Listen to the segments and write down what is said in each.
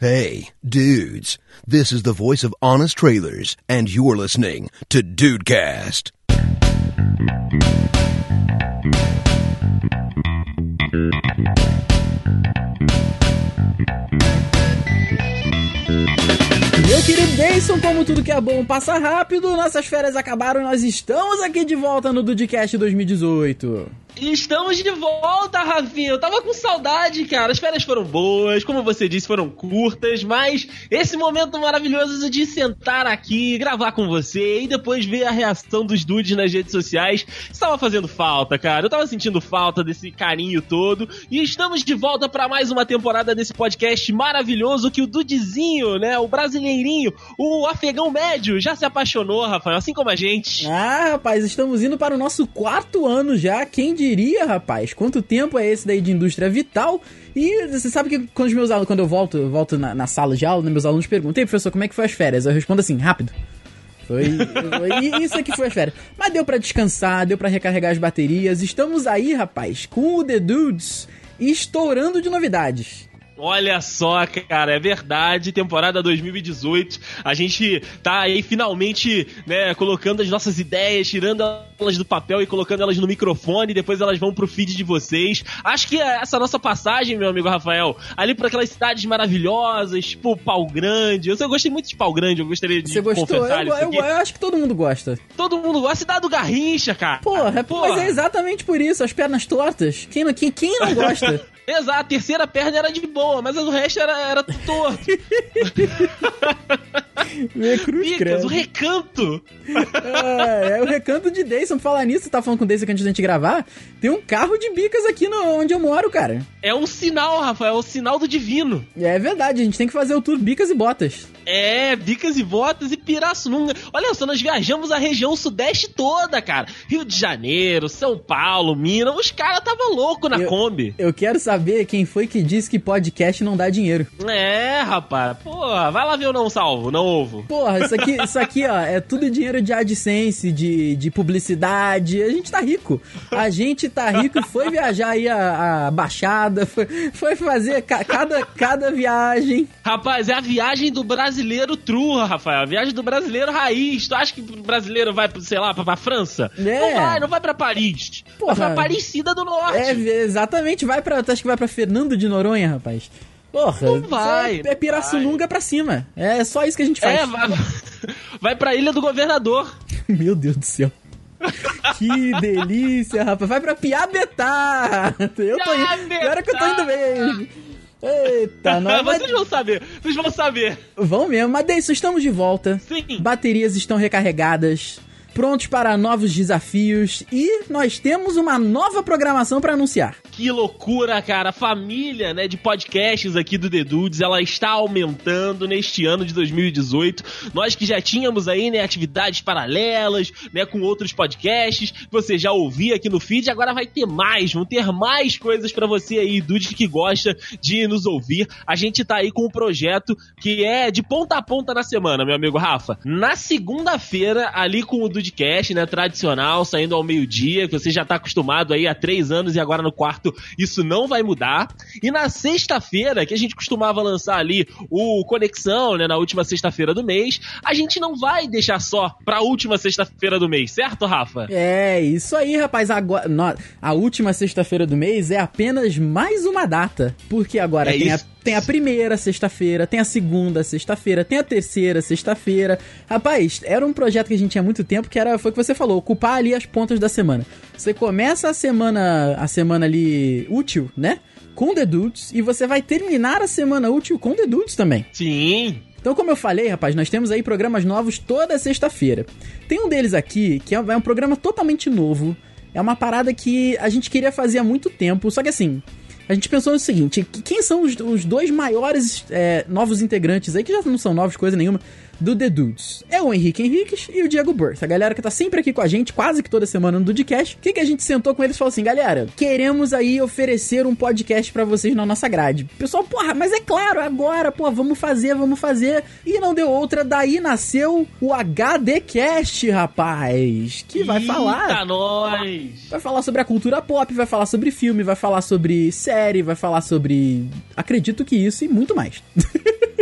Hey, dudes, this is the voice of Honest Trailers, and you're listening to Dudecast. Meu querido Deison, como tudo que é bom passa rápido, nossas férias acabaram e nós estamos aqui de volta no Dudcast 2018. Estamos de volta, Rafinha. Eu tava com saudade, cara. As férias foram boas, como você disse, foram curtas, mas esse momento maravilhoso de sentar aqui, gravar com você e depois ver a reação dos dudes nas redes sociais estava fazendo falta, cara. Eu tava sentindo falta desse carinho todo e estamos de volta para mais uma temporada desse podcast maravilhoso que o Dudezinho, né, o brasileirinho, o afegão médio já se apaixonou, Rafael, assim como a gente. Ah, rapaz, estamos indo para o nosso quarto ano já. Quem diria, rapaz? Quanto tempo é esse daí de indústria vital? E você sabe que quando os meus alunos, quando eu volto, eu volto na, na sala de aula, né, meus alunos perguntam, Ei, professor, como é que foi as férias? Eu respondo assim, rápido. Foi, foi isso aqui foi as férias. Mas deu para descansar, deu para recarregar as baterias. Estamos aí, rapaz, com o The Dudes estourando de novidades. Olha só, cara, é verdade, temporada 2018. A gente tá aí finalmente, né, colocando as nossas ideias, tirando elas do papel e colocando elas no microfone, depois elas vão pro feed de vocês. Acho que essa nossa passagem, meu amigo Rafael, ali por aquelas cidades maravilhosas, tipo Pau Grande. Eu, eu gostei muito de Pau Grande, eu gostaria de Você gostou? confessar Eu, eu, eu acho que todo mundo gosta. Todo mundo gosta. Cidade do Garrincha, cara. Porra, mas é exatamente por isso, as pernas tortas. Quem, quem, quem não gosta? Exato, a terceira perna era de boa, mas o resto era, era torto. Cruz Picas, o recanto. É, é o recanto de Deison. Falar nisso, você tá falando com o Deison que antes da gente gravar, tem um carro de bicas aqui no, onde eu moro, cara. É um sinal, Rafael, é o sinal do divino. É verdade, a gente tem que fazer o tour bicas e botas. É, Bicas e Botas e Pirassununga. Olha só, nós viajamos a região sudeste toda, cara. Rio de Janeiro, São Paulo, Minas. Os caras tava louco na Eu- Kombi. Eu quero saber quem foi que disse que podcast não dá dinheiro. É, rapaz. Pô, vai lá ver o não salvo, não ovo. Porra, isso aqui, isso aqui, ó, é tudo dinheiro de AdSense, de, de publicidade. A gente tá rico. A gente tá rico e foi viajar aí a, a Baixada, foi, foi fazer ca- cada, cada viagem. Rapaz, é a viagem do brasileiro true, Rafael. A viagem do brasileiro raiz. Tu acha que o brasileiro vai, sei lá, pra, pra França? É. Não vai, não vai pra Paris. Porra. Vai pra Aparecida do Norte. É, exatamente, vai pra. Acho que vai pra Fernando de Noronha, rapaz. Porra, Não vai, é, é Pirassununga pra cima. É só isso que a gente faz. É, vai, vai pra Ilha do Governador. Meu Deus do céu. que delícia, rapaz. Vai pra Piabetá. Eu tô indo. Piabetá. Que eu tô indo bem. Eita, não. Mas Vocês vão saber, vocês vão saber. vão mesmo. Mas Deison, estamos de volta. Sim. Baterias estão recarregadas. Prontos para novos desafios. E nós temos uma nova programação para anunciar. Que loucura, cara. A família, né, de podcasts aqui do The Dudes, ela está aumentando neste ano de 2018. Nós que já tínhamos aí, né, atividades paralelas, né, com outros podcasts, você já ouvia aqui no feed, agora vai ter mais, vão ter mais coisas pra você aí, Dude, que gosta de nos ouvir. A gente tá aí com um projeto que é de ponta a ponta na semana, meu amigo Rafa. Na segunda-feira, ali com o Dudecast, né, tradicional, saindo ao meio-dia, que você já tá acostumado aí há três anos e agora no quarto isso não vai mudar. E na sexta-feira, que a gente costumava lançar ali o Conexão, né, na última sexta-feira do mês, a gente não vai deixar só pra última sexta-feira do mês, certo, Rafa? É, isso aí, rapaz. Agora, a última sexta-feira do mês é apenas mais uma data. Porque agora É tem, a, isso. Tem a primeira sexta-feira, tem a segunda sexta-feira, tem a terceira sexta-feira. Rapaz, era um projeto que a gente tinha há muito tempo que era, foi o que você falou, ocupar ali as pontas da semana. Você começa a semana, a semana ali útil, né? Com The Dudes, e você vai terminar a semana útil com The Dudes também. Sim. Então, como eu falei, rapaz, nós temos aí programas novos toda sexta-feira. Tem um deles aqui que é é um programa totalmente novo. É uma parada que a gente queria fazer há muito tempo. Só que assim, a gente pensou no seguinte: que- quem são os, os dois maiores é, novos integrantes aí, que já não são novos coisa nenhuma, do The Dudes? É o Henrique Henriques e o Diego Burst. A galera que tá sempre aqui com a gente, quase que toda semana no Dudecast. O que, que a gente sentou com eles e falou assim: galera, queremos aí oferecer um podcast pra vocês na nossa grade. Pessoal, porra, mas é claro, agora, pô, vamos fazer, vamos fazer. E não deu outra, daí nasceu o HDcast, rapaz. Que vai Eita, falar. nós! Vai falar sobre a cultura pop, vai falar sobre filme, vai falar sobre série, vai falar sobre. Acredito que isso e muito mais.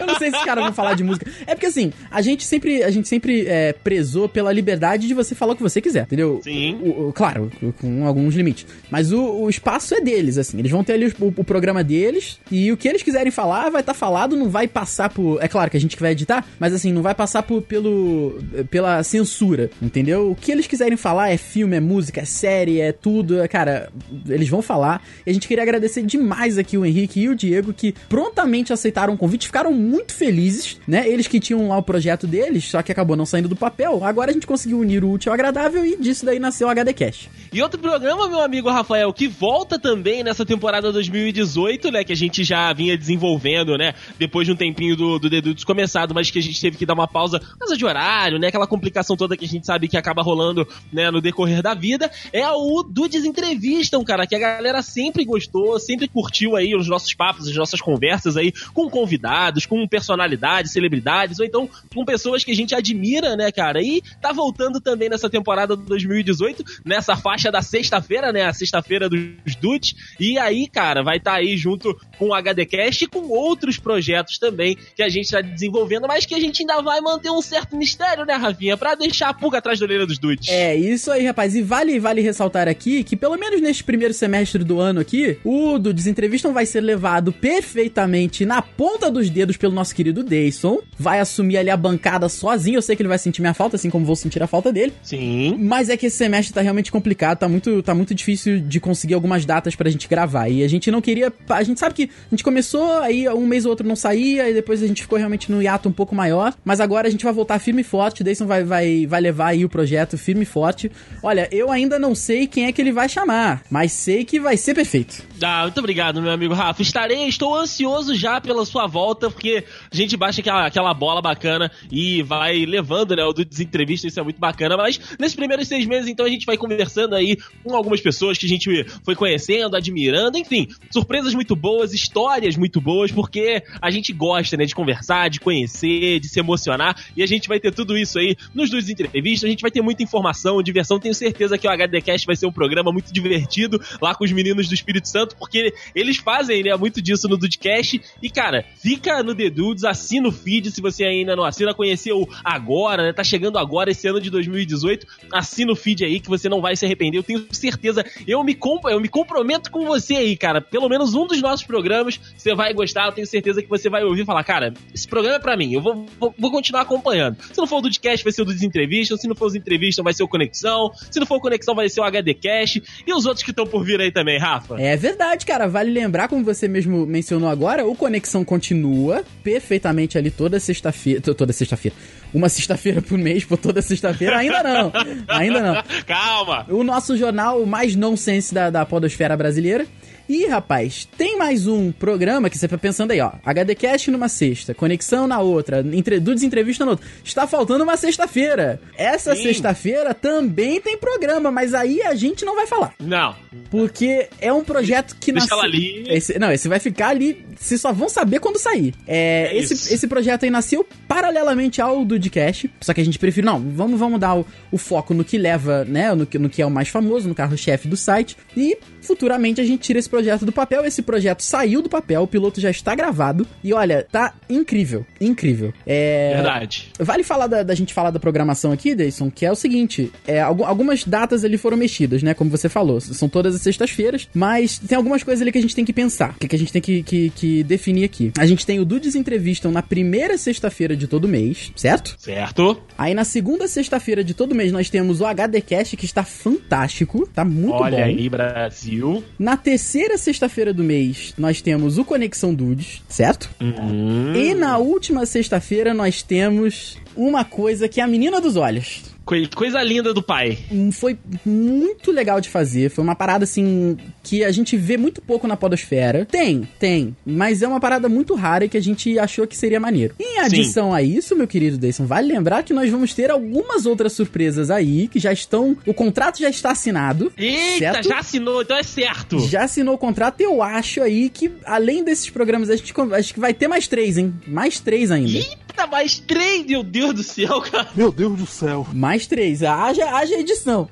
Eu não sei se os caras vão falar de música. É porque assim, a gente sempre, a gente sempre é, prezou pela liberdade de você falar o que você quiser, entendeu? Sim. O, o- claro, com alguns limites. Mas o, o espaço é deles, assim. Eles vão ter ali o, programa deles e o que eles quiserem falar vai estar falado, não vai passar por. É claro que a gente que vai editar, mas assim, não vai passar por, pelo, pela censura, entendeu? O que eles quiserem falar é filme, é música, é série, é tudo. é, Cara, eles vão falar. E a gente queria agradecer demais aqui o Henrique e o Diego que prontamente aceitaram o convite, ficaram muito felizes, né? Eles que tinham lá o projeto deles, só que acabou não saindo do papel. Agora a gente conseguiu unir o útil ao agradável e disso daí nasceu o HD Cash. E outro programa, meu amigo Rafael, que volta também nessa temporada 2018, né? Que a gente já vinha desenvolvendo, né? Depois de um tempinho do, do Dedutos começado, mas que a gente teve que dar uma pausa por causa de horário, né? Aquela complicação toda que a gente sabe que acaba rolando, né? No decorrer da vida. É o Dudes Entrevistam, cara, que a galera sempre gostou, sempre curtiu aí os nossos papos, as nossas conversas aí com convidados, com personalidades, celebridades, ou então com pessoas que a gente admira, né, cara? E tá voltando também nessa temporada 2018, nessa faixa da sexta-feira, né? A sexta-feira dos Dudes. E aí, cara, vai estar aí junto com o HDcast e com outros projetos também que a gente tá desenvolvendo, mas que a gente ainda vai manter um certo mistério, né, Rafinha? Pra deixar a pulga atrás da orelha dos Dudes. É, isso aí, rapaz. E vale, vale ressaltar aqui que, pelo menos neste primeiro semestre do ano aqui, o do Desentrevistam vai ser levado perfeitamente na ponta dos dedos pelo nosso querido Dayson. Vai assumir ali a bancada sozinho. Eu sei que ele vai sentir minha falta, assim como vou sentir a falta dele. Sim. Mas é que esse semestre tá realmente complicado, tá muito, tá muito difícil de conseguir algumas datas pra gente gravar. E a gente não queria. A gente sabe que a gente começou, aí um mês ou outro não saía, e depois a gente ficou realmente no hiato um pouco maior. Mas agora a gente vai voltar firme e forte. O Dayson vai, vai, vai levar aí o projeto firme e forte. Olha, eu ainda não sei quem é que ele vai chamar, mas sei que vai ser perfeito. Ah, muito obrigado, meu amigo Rafa. Estarei, estou ansioso já pela sua volta, porque a gente baixa aquela, aquela bola bacana e vai levando, né, o do desentrevista, isso é muito bacana. Mas nesses primeiros seis meses, então, a gente vai conversando aí com algumas pessoas que a gente foi conhecendo, admirando, enfim, surpresas muito boas, histórias muito boas, porque a gente gosta, né, de conversar, de conhecer, de se emocionar, e a gente vai ter tudo isso aí nos dos entrevistas, a gente vai ter muita informação, diversão, tenho certeza que o HDcast vai ser um programa muito divertido lá com os meninos do Espírito Santo, porque eles fazem, né, muito disso no Dudcast, e cara, fica no The Dudes, assina o feed se você ainda não assina, conheceu agora, né, tá chegando agora esse ano de 2018, assina o feed aí que você não vai se arrepender, eu tenho certeza, eu me, comp eu me comprometo com você aí, cara, pelo menos um dos nossos programas você vai gostar, eu tenho certeza que você vai ouvir e falar, cara, esse programa é pra mim, eu vou, vou, vou continuar acompanhando. Se não for o Dudcast, vai ser o Desentrevista, se não for os entrevistas, vai ser o Conexão, se não for o Conexão, vai ser o HDcast, e os outros que estão por vir aí também, Rafa. É verdade, cara. Vale lembrar, como você mesmo mencionou agora, o Conexão continua perfeitamente ali toda sexta-feira. to- Toda sexta-feira. Uma sexta-feira por mês, por toda sexta-feira. Ainda não. Ainda não. Calma! O nosso jornal mais nonsense da, da podosfera brasileira. E, rapaz, tem mais um programa que você tá pensando aí, ó. HDcast numa sexta, Conexão na outra, entre, Dudes Entrevista na outra. Está faltando uma sexta-feira. Essa sexta-feira também tem programa, mas aí a gente não vai falar. Não, Porque é um projeto que Deixa nasceu... ela ali. Esse, não, esse vai ficar ali. Vocês só vão saber quando sair. É, É esse, isso. esse projeto aí nasceu paralelamente ao Dudcast. Só que a gente prefere. Não, vamos, vamos dar o, o foco no que leva, né? No que, no que é o mais famoso, no carro-chefe do site. E futuramente a gente tira esse projeto do papel. Esse projeto saiu do papel, o piloto já está gravado. E olha, tá incrível. Incrível. É. verdade. Vale falar da, da gente falar da programação aqui, Deison, que é o seguinte: é, algu- algumas datas ali foram mexidas, né? Como você falou, são todas as sextas-feiras, mas tem algumas coisas ali que a gente tem que pensar, que, a gente tem que, que, que definir aqui. A gente tem o Dudes Entrevistam na primeira sexta-feira de todo mês, certo? Certo? Aí na segunda sexta-feira de todo mês nós temos o HDcast, que está fantástico, tá muito Olha bom. aí, Brasil. Na terceira sexta-feira do mês nós temos o Conexão Dudes, certo? Hum, E na última sexta-feira nós temos uma coisa que é a menina dos olhos. Coi- coisa linda do pai. Hum, Foi muito legal de fazer. Foi uma parada assim que a gente vê muito pouco na podosfera. Tem, tem, mas é uma parada muito rara e que a gente achou que seria maneiro. Em adição a isso, meu querido Dayson, vale lembrar que nós vamos ter algumas outras surpresas aí que já estão, o contrato já está assinado. Eita, Certo? já assinou, então é certo. Já assinou o contrato, eu acho aí que, além desses programas, a gente, acho que vai ter mais três, hein? Mais três ainda. Eita, Eita, mais três, meu Deus do céu, cara. Meu Deus do céu. Mais três. Haja, haja edição.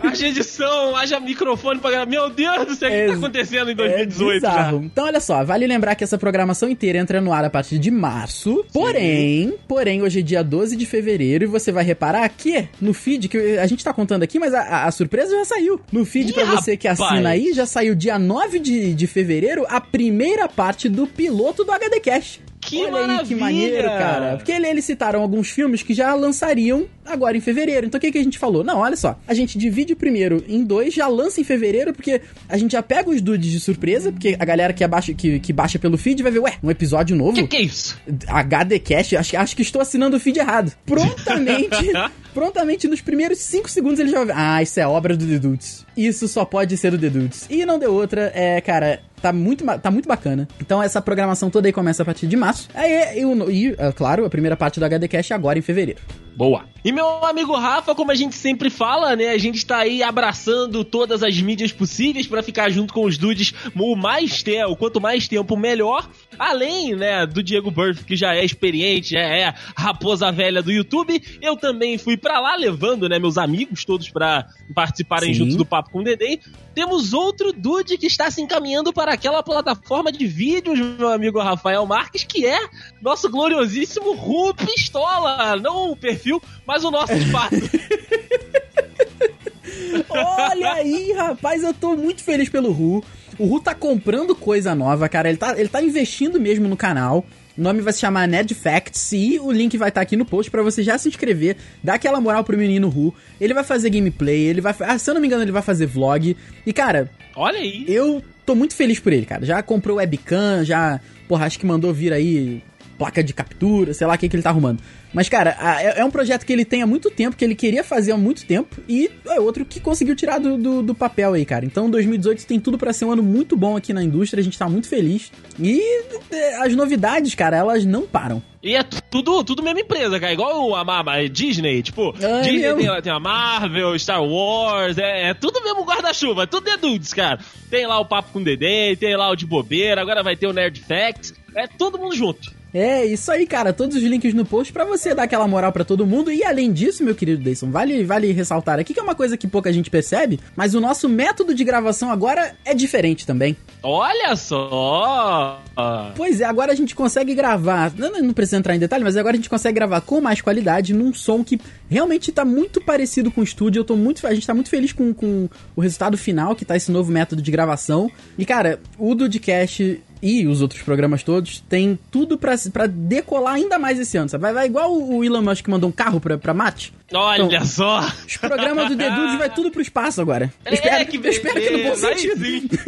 Haja edição, haja microfone pra. Meu Deus do céu, o que tá acontecendo em 2018 é já? Então, olha só, vale lembrar que essa programação inteira entra no ar a partir de março. Porém, porém, hoje é dia 12 de fevereiro e você vai reparar que no feed, que a gente tá contando aqui, mas a, a surpresa já saiu. No feed, Ih, pra você que assina aí, já saiu dia 9 de, de fevereiro a primeira parte do piloto do HD Cash. Que Olha maravilha! aí que maneiro, cara. Porque ele- eles citaram alguns filmes que já lançariam agora em fevereiro. Então o que, que a gente falou? Não, olha só. A gente divide o primeiro em dois, já lança em fevereiro, porque a gente já pega os dudes de surpresa, porque a galera que, abaixa, que, que baixa pelo feed vai ver, ué, um episódio novo. Que que é isso? HD Cash, acho, acho que estou assinando o feed errado. Prontamente, prontamente, nos primeiros 5 segundos ele já vai ver. Ah, isso é obra do The Dudes. Isso só pode ser do The Dudes. E não deu outra, é, cara, tá muito, tá muito bacana. Então essa programação toda aí começa a partir de março. Aí, e, é, claro, a primeira parte do HD Cash agora em fevereiro. Boa. E meu amigo Rafa, como a gente sempre fala, né? A gente tá aí abraçando todas as mídias possíveis pra ficar junto com os dudes o mais tempo, quanto mais tempo melhor. Além, né, do Diego Burff, que já é experiente, já é raposa velha do YouTube, eu também fui pra lá levando, né, meus amigos todos pra participarem Sim. junto do Papo com o Dedê. Temos outro dude que está se encaminhando para aquela plataforma de vídeos, meu amigo Rafael Marques, que é nosso gloriosíssimo Ru Pistola. Não o perfil, mas o nosso de fato. Olha aí, rapaz, eu tô muito feliz pelo Ru. O Ru tá comprando coisa nova, cara. Ele tá, ele tá investindo mesmo no canal. O nome vai se chamar Nerd Facts e o link vai estar aqui no post pra você já se inscrever, dar aquela moral pro menino Ru. Ele vai fazer gameplay, ele vai, ah, se eu não me engano, ele vai fazer vlog. E cara, Olha aí. eu tô muito feliz por ele, cara. Já comprou webcam, já, porra, acho que mandou vir aí placa de captura, sei lá o que, que ele tá arrumando. Mas, cara, é, é um projeto que ele tem há muito tempo, que ele queria fazer há muito tempo, e é outro que conseguiu tirar do, do, do papel aí, cara. Então, 2018 tem tudo pra ser um ano muito bom aqui na indústria, a gente tá muito feliz. E é, as novidades, cara, elas não param. E é tudo, tudo mesma empresa, cara. Igual a, a- a Disney, tipo, É Disney tem, tem a Marvel, Star Wars, é, é tudo mesmo guarda-chuva, é tudo The Dudes, cara. Tem lá o Papo com o Dedê, tem lá o de bobeira, agora vai ter o Nerd Facts, é todo mundo junto. É, isso aí, cara. Todos os links no post pra você dar aquela moral pra todo mundo. E além disso, meu querido Deison, vale, vale ressaltar aqui que é uma coisa que pouca gente percebe, mas o nosso método de gravação agora é diferente também. Olha só! Pois é, agora a gente consegue gravar. Não, não precisa entrar em detalhe, mas agora a gente consegue gravar com mais qualidade, num som que realmente tá muito parecido com o estúdio. Eu tô muito. A gente tá muito feliz com, com o resultado final, que tá esse novo método de gravação. E, cara, o Dudcast e os outros programas todos tem tudo pra decolar ainda mais esse ano, sabe? Vai, vai igual o Elon Musk que mandou um carro pra, pra Mate. Olha Então, só! Os programas do The Dudes vai tudo pro espaço agora. Eu espero, É, que eu espero que no bom sentido. sim.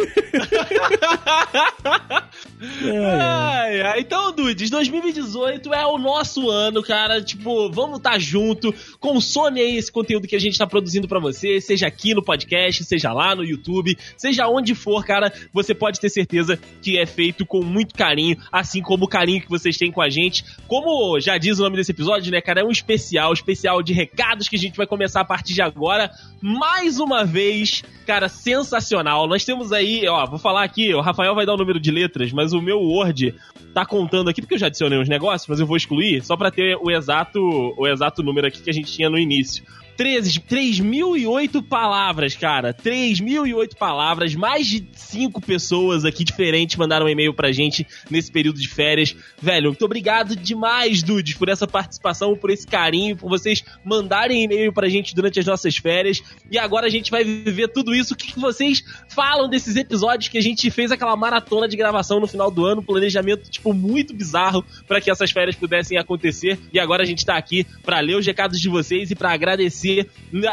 Ai, ai. Então, Dudes, 2018 é o nosso ano, cara. Tipo, vamos estar junto. Consome aí esse conteúdo que a gente tá produzindo pra você, seja aqui no podcast, seja lá no YouTube, seja onde for, cara. Você pode ter certeza que é feito com muito carinho, assim como o carinho que vocês têm com a gente. Como já diz o nome desse episódio, né, cara? É um especial, especial de recados que a gente vai começar a partir de agora. Mais uma vez, cara, sensacional. Nós temos aí, ó, vou falar aqui, o Rafael vai dar o número de letras, mas o meu Word tá contando aqui, porque eu já adicionei uns negócios, mas eu vou excluir, só pra ter o exato, o exato número aqui que a gente tinha no início. 13, 3.008 palavras, cara. 3.008 palavras. Mais de 5 pessoas aqui diferentes mandaram um e-mail pra gente nesse período de férias. Velho, muito obrigado demais, Dudes, por essa participação, por esse carinho, por vocês mandarem e-mail pra gente durante as nossas férias. E agora a gente vai viver tudo isso. O que que vocês falam desses episódios que a gente fez aquela maratona de gravação no final do ano? Planejamento, tipo, muito bizarro para que essas férias pudessem acontecer. E agora a gente tá aqui pra ler os recados de vocês e pra agradecer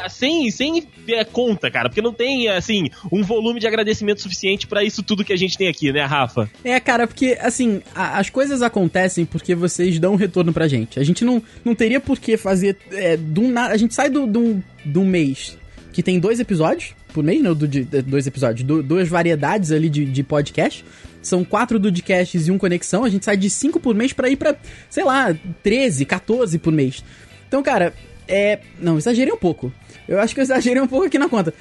sem, sem é, conta, cara. Porque não tem, assim, um volume de agradecimento suficiente pra isso tudo que a gente tem aqui, né, Rafa? É, cara, porque, assim, a- as coisas acontecem porque vocês dão um retorno pra gente. A gente não, não teria por que fazer é, do nada. A gente sai do, do, do mês que tem dois episódios por mês, não, do, de, dois episódios, du- duas variedades ali de, de podcast. São quatro Dudcasts e um Conexão. A gente sai de cinco por mês pra ir pra, sei lá, 13, 14 por mês. Então, cara, É. Não, exagerei um pouco. Eu acho que eu exagerei um pouco aqui na conta.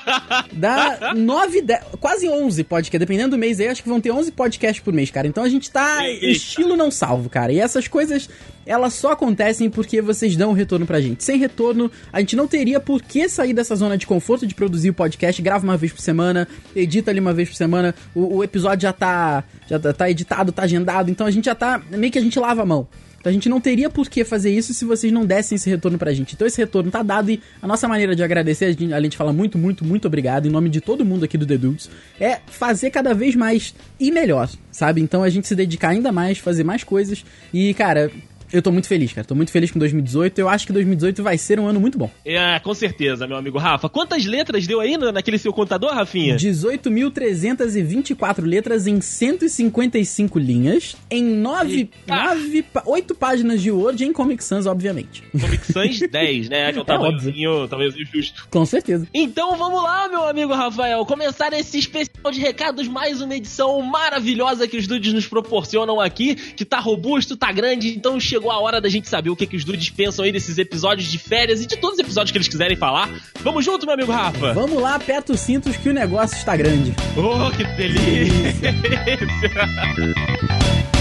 Dá 9, 10, quase 11 podcasts, dependendo do mês aí, acho que vão ter 11 podcasts por mês, cara. Então a gente tá Eita. estilo não salvo, cara. E essas coisas, elas só acontecem porque vocês dão um retorno pra gente. Sem retorno, a gente não teria por que sair dessa zona de conforto de produzir o podcast, grava uma vez por semana, edita ali uma vez por semana, o, o episódio já tá, já tá, tá editado, tá agendado, então a gente já tá, meio que a gente lava a mão. Então a gente não teria por que fazer isso se vocês não dessem esse retorno pra gente. Então esse retorno tá dado e a nossa maneira de agradecer, a gente, falar muito, muito, muito obrigado em nome de todo mundo aqui do The Dudes, é fazer cada vez mais e melhor, sabe? Então a gente se dedicar ainda mais, fazer mais coisas e, cara... Eu tô muito feliz, cara. Tô muito feliz com 2018. Eu acho que 2018 vai ser um ano muito bom. É, com certeza, meu amigo Rafa. Quantas letras deu aí no- naquele seu contador, Rafinha? 18.324 letras em 155 linhas, em 9, Eita. 9 8 páginas de Word em Comic Sans, obviamente. Comic Sans 10, né? Que é o É tamanhozinho, tamanhozinho justo. Com certeza. Então vamos lá, meu amigo Rafael, começar esse especial de recados, mais uma edição maravilhosa que os dudes nos proporcionam aqui, que tá robusto, tá grande, então chegou a hora da gente saber o que, que os dudes pensam aí desses episódios de férias e de todos os episódios que eles quiserem falar. Vamos junto, meu amigo Rafa! Vamos lá, aperta os cintos que o negócio está grande. Oh, que delícia!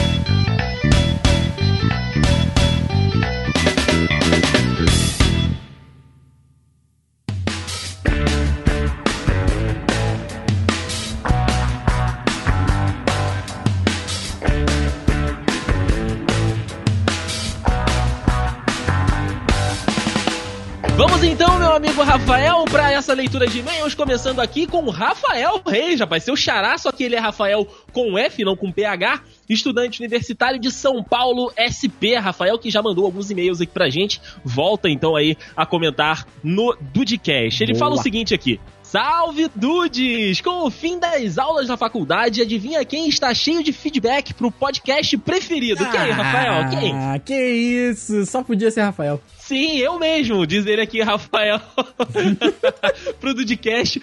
então, meu amigo Rafael, para essa leitura de e-mails, começando aqui com o Rafael Reis, rapaz, seu xará, só que ele é Rafael com F, não com PH, estudante universitário de São Paulo, SP, Rafael, que já mandou alguns e-mails aqui pra gente, volta então aí a comentar no Dudecast. Ele Boa. fala o seguinte aqui, Salve Dudes! Com o fim das aulas na faculdade, adivinha quem está cheio de feedback pro podcast preferido? Quem, Rafael? Quem? Ah, que isso! Só podia ser Rafael. Sim, eu mesmo, diz ele aqui, Rafael, pro Dudcast.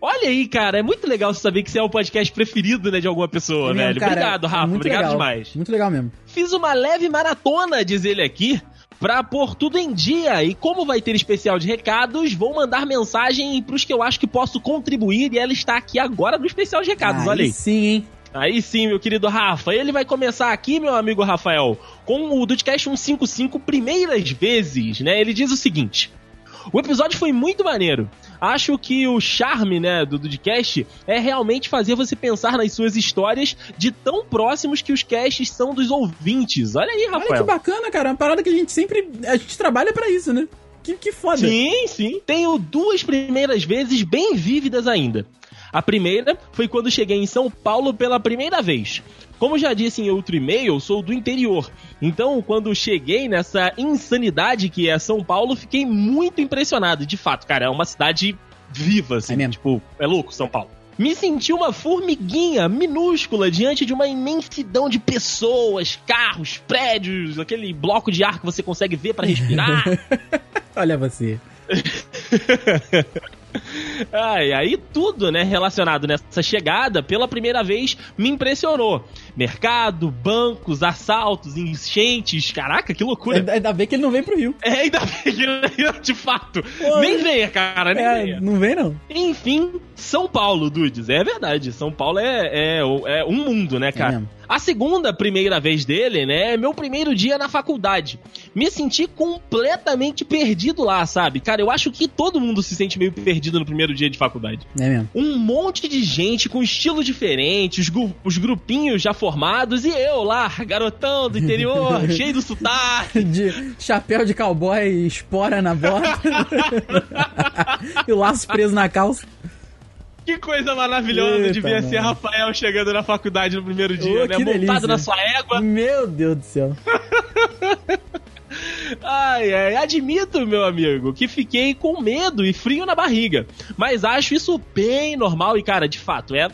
Olha aí, cara, é muito legal você saber que você é o podcast preferido, né, de alguma pessoa, É mesmo, velho. cara, obrigado, é Rafa, muito obrigado legal. demais. Muito legal mesmo. Fiz uma leve maratona, diz ele aqui, pra pôr tudo em dia. E como vai ter especial de recados, vou mandar mensagem pros que eu acho que posso contribuir. E ela está aqui agora no especial de recados, olha aí. sim, hein? Aí sim, meu querido Rafa. Ele vai começar aqui, meu amigo Rafael, com o Dudcast 155 primeiras vezes, né? Ele diz o seguinte: O episódio foi muito maneiro. Acho que o charme, né, do Dudcast é realmente fazer você pensar nas suas histórias de tão próximos que os casts são dos ouvintes. Olha aí, Olha que Rafael. bacana, cara. Uma parada que a gente sempre. A gente trabalha pra isso, né? Que, que foda. Sim, sim. Tenho duas primeiras vezes bem vívidas ainda. A primeira foi quando cheguei em São Paulo pela primeira vez. Como já disse em outro e-mail, sou do interior. Então, quando cheguei nessa insanidade que é São Paulo, fiquei muito impressionado. De fato, cara, é uma cidade viva, assim. É mesmo. Tipo, é louco São Paulo. Me senti uma formiguinha minúscula diante de uma imensidão de pessoas, carros, prédios, aquele bloco de ar que você consegue ver pra respirar. Olha você. Ah, e aí tudo, né, relacionado nessa chegada, pela primeira vez, me impressionou. Mercado, bancos, assaltos, enchentes, caraca, que loucura. Ainda, ainda bem que ele não vem pro Rio. É, ainda bem que, de fato. Pô, nem venha, cara, nem É, venha. não vem, não. Enfim, São Paulo, Dudes. É verdade. São Paulo é, é, é um mundo, né, cara? mesmo. a segunda primeira vez dele, né, é meu primeiro dia na faculdade. Me senti completamente perdido lá, sabe? Cara, eu acho que todo mundo se sente meio perdido no primeiro dia de faculdade. É mesmo. Um monte de gente com estilo diferente, os, os grupinhos já formados, e eu lá, garotão do interior, cheio do sotaque. De chapéu de cowboy, espora na bota. e o laço preso na calça. Que coisa maravilhosa Eita, devia ser mano. Rafael chegando na faculdade no primeiro dia, Ô, né? Montado delícia. na sua égua. Meu Deus do céu. Ai, ai, admito, meu amigo, que fiquei com medo e frio na barriga. Mas acho isso bem normal e, cara, de fato, é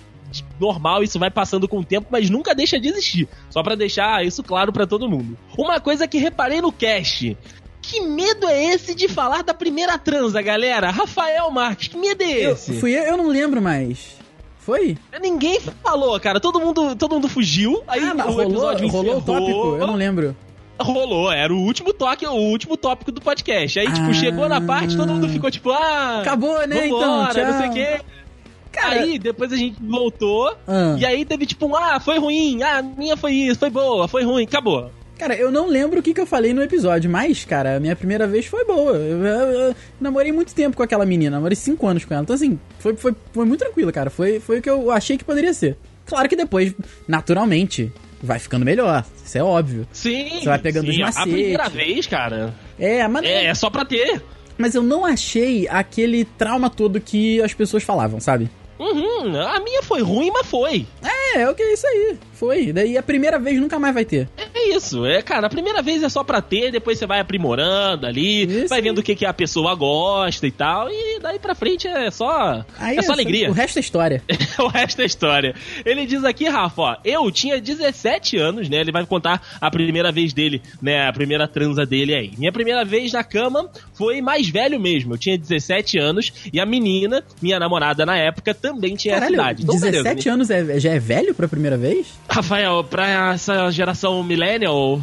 normal, isso vai passando com o tempo, mas nunca deixa de existir. Só pra deixar isso claro pra todo mundo. Uma coisa que reparei no cast. Que medo é esse de falar da primeira transa, galera? Rafael Marques, que medo é Eu, esse? fui eu, eu não lembro mais. Foi? Ninguém falou, cara. Todo mundo, todo mundo fugiu. Aí ah, o rolou, episódio rolou o tópico? Eu não lembro. Rolou, era o último toque, o último tópico do podcast. Aí, tipo, Ah. chegou na parte, todo mundo ficou tipo, ah. Acabou, né, então, vambora, não sei tchau. o quê. Cara- aí, depois a gente voltou, Ah. e aí teve tipo, um, ah, foi ruim, ah, minha foi isso, foi boa, foi ruim, acabou. Cara, eu não lembro o que, que eu falei no episódio, mas, cara, a minha primeira vez foi boa. Eu, eu- eu namorei muito tempo com aquela menina, namorei cinco anos com ela. Então, assim, foi, foi, foi muito tranquilo, cara. Foi, foi o que eu achei que poderia ser. Claro que depois, naturalmente, vai ficando melhor. Isso é óbvio. Sim. Você vai pegando sim, os A macetes. primeira vez, cara, É, mas, é, é só pra ter. mas eu não achei aquele trauma todo que as pessoas falavam, sabe? Uhum, a minha foi ruim, mas foi. É, é o que é isso aí. Foi. Daí a primeira vez nunca mais vai ter. É isso, é, cara, a primeira vez é só pra ter, depois você vai aprimorando ali, Isso vai vendo o que, que a pessoa gosta e tal, e daí pra frente é só, Aí é só alegria. O resto é história. o resto é história. Ele diz aqui, Rafa, ó, eu tinha 17 anos, né? Ele vai contar a primeira vez dele, né? A primeira transa dele aí. Minha primeira vez na cama foi mais velho mesmo. Eu tinha 17 anos e a menina, minha namorada na época, também tinha essa Caralho, idade. Então, 17 beleza, anos é, já é velho pra primeira vez? Rafael, pra essa geração millennial,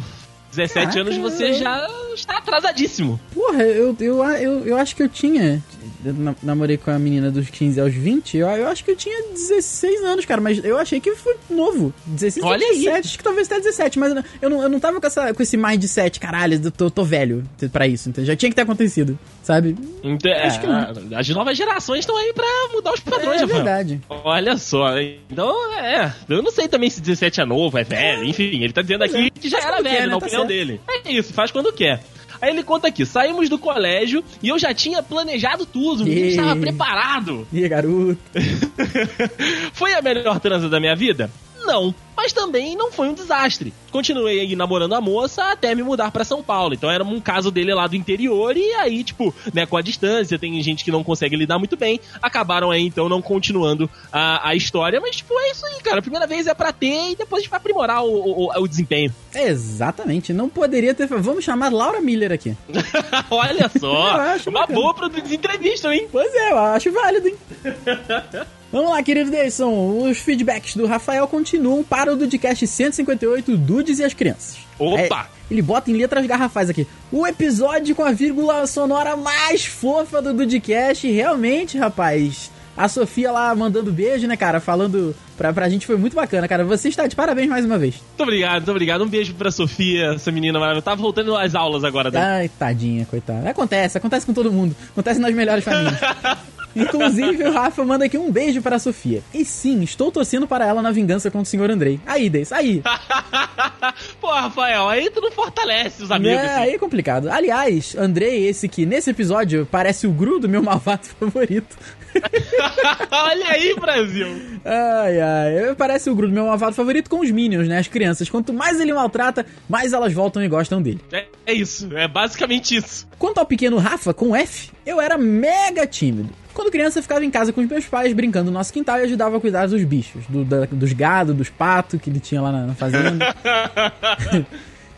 17 Caraca, anos você já está atrasadíssimo. Porra, eu, eu, eu, eu acho que eu tinha. Eu na- namorei com a menina dos 15 aos 20. Eu, eu acho que eu tinha 16 anos, cara. Mas eu achei que foi novo. 16 ou Olha aí. 17. Acho que talvez até 17. Mas eu não- eu não, não tava com, essa, com esse mindset, caralho, eu tô, tô velho pra isso. Então já tinha que ter acontecido, sabe? Então, Acho que é, as novas gerações estão aí pra mudar os padrões, É Rafael. verdade. Olha só, então é. Eu não sei também se 17 é novo, é velho, enfim, ele tá dizendo aqui é. que já era velho, quer, né? na Tá opinião certo. dele. É isso, faz quando quer. Aí ele conta aqui: saímos do colégio e eu já tinha planejado tudo, Ih. estava preparado. Ih, garoto. Foi a melhor transa da minha vida? Não, mas também não foi um desastre. Continuei aí namorando a moça até me mudar pra São Paulo. Então era um caso dele lá do interior e aí, tipo, né, com a distância, tem gente que não consegue lidar muito bem. Acabaram aí, então, não continuando a, a história. Mas, tipo, é isso aí, cara. A primeira vez é pra ter e depois a gente vai aprimorar o, o, o desempenho. Exatamente. Não poderia ter. Vamos chamar Laura Miller aqui. Olha só, uma bacana. boa pra entrevista, hein? Pois é, eu acho válido, hein? Vamos lá, querido Deison. Os feedbacks do Rafael continuam para o Dudcast 158, Dudes e as Crianças. Opa! É, ele bota em letras garrafais aqui. O episódio com a vírgula sonora mais fofa do Dudcast. Realmente, rapaz. A Sofia lá mandando beijo, né, cara? Falando pra, pra gente foi muito bacana, cara. Você está de parabéns mais uma vez. Muito obrigado, muito obrigado. Um beijo pra Sofia, essa menina maravilhosa. Tá voltando às aulas agora, né? Ai, tadinha, coitada. Acontece, acontece com todo mundo. Acontece nas melhores famílias. Inclusive, o Rafa manda aqui um beijo para a Sofia. E sim, estou torcendo para ela na vingança contra o Sr. Andrei. Aí, Deis, aí. Pô, Rafael, aí tu não fortalece os amigos. É, aí é complicado. Aliás, Andrei, esse que nesse episódio parece o Gru do meu malvado favorito. Olha aí, Brasil. Ai, ai. Parece o Gru do meu malvado favorito com os Minions, né? As crianças. Quanto mais ele maltrata, mais elas voltam e gostam dele. É, é isso, é basicamente isso. Quanto ao pequeno Rafa, com F, eu era mega tímido. Quando criança, eu ficava em casa com os meus pais, brincando no nosso quintal e ajudava a cuidar dos bichos, do- da- dos gados, dos patos que ele tinha lá na, na fazenda.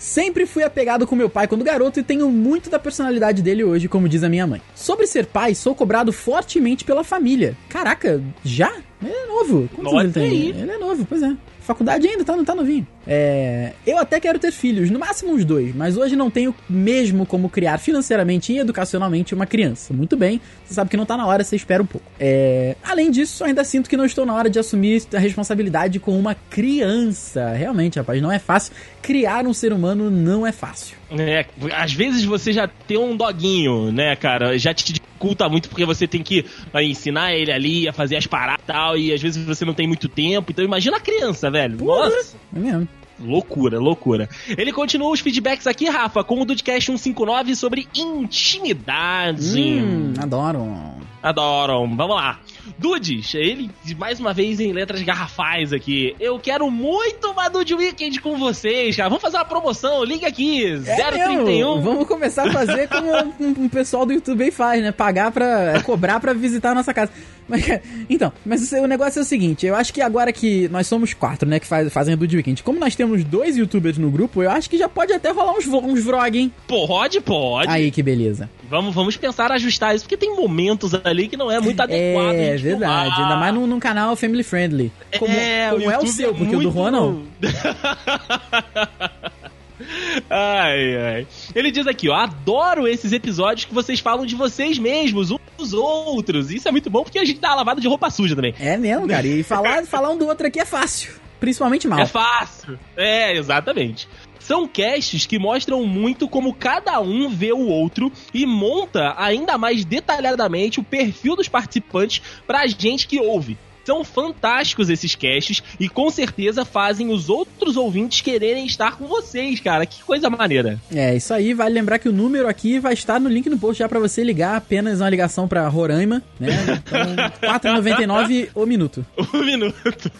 Sempre fui apegado com meu pai quando garoto e tenho muito da personalidade dele hoje, como diz a minha mãe. Sobre ser pai, sou cobrado fortemente pela família. Caraca, já? Ele é novo. Quantos anos ele tem? aí. Ele é novo, pois é. Faculdade ainda, tá, não tá novinho. É, eu até quero ter filhos, no máximo uns dois, mas hoje não tenho mesmo como criar financeiramente e educacionalmente uma criança. Muito bem, você sabe que não tá na hora, você espera um pouco. É, além disso, ainda sinto que não estou na hora de assumir a responsabilidade com uma criança. Realmente, rapaz, não é fácil. Criar um ser humano não é fácil. É, às vezes você já tem um doguinho, né, cara? Já te dificulta muito porque você tem que vai, ensinar ele ali a fazer as paradas e tal, e às vezes você não tem muito tempo. Então imagina a criança, velho. Nossa. É mesmo. Loucura, loucura. Ele continua os feedbacks aqui, Rafa, com o Dudcast 159 sobre intimidade. Hum, adoro. Adoram. Vamos lá. Dudes, ele, mais uma vez, em letras garrafais aqui. Eu quero muito uma Dude Weekend com vocês, cara. Vamos fazer uma promoção. Liga aqui. É 031. mesmo. Vamos começar a fazer como um, um pessoal do YouTube aí faz, né? Pagar pra. é, cobrar pra visitar a nossa casa. Mas, então, mas o negócio é o seguinte: eu acho que agora que nós somos quatro, né? Que faz, fazem a Dude Weekend. Como nós temos dois youtubers no grupo, eu acho que já pode até rolar uns, uns vlog, hein? Pode, pode. Aí, que beleza. Vamos, vamos pensar ajustar isso, porque tem momentos ali que não é muito adequado. a É gente verdade. Ainda mais num, num canal family friendly. Como é, como é o seu, porque o do muito- Juan não. Ai, ai. Ele diz aqui, ó, adoro esses episódios que vocês falam de vocês mesmos, uns dos outros. Isso é muito bom porque a gente dá lavada de roupa suja também. É mesmo, cara. E falar, falar um do outro aqui é fácil. Principalmente mal. É fácil. É, exatamente. São casts que mostram muito como cada um vê o outro e monta ainda mais detalhadamente o perfil dos participantes pra gente que ouve. São fantásticos esses casts e com certeza fazem os outros ouvintes quererem estar com vocês, cara. Que coisa maneira. É, isso aí. Vale lembrar que o número aqui vai estar no link no post já pra você ligar apenas uma ligação pra Roraima, né? Então, 4,99 o minuto. Um minuto.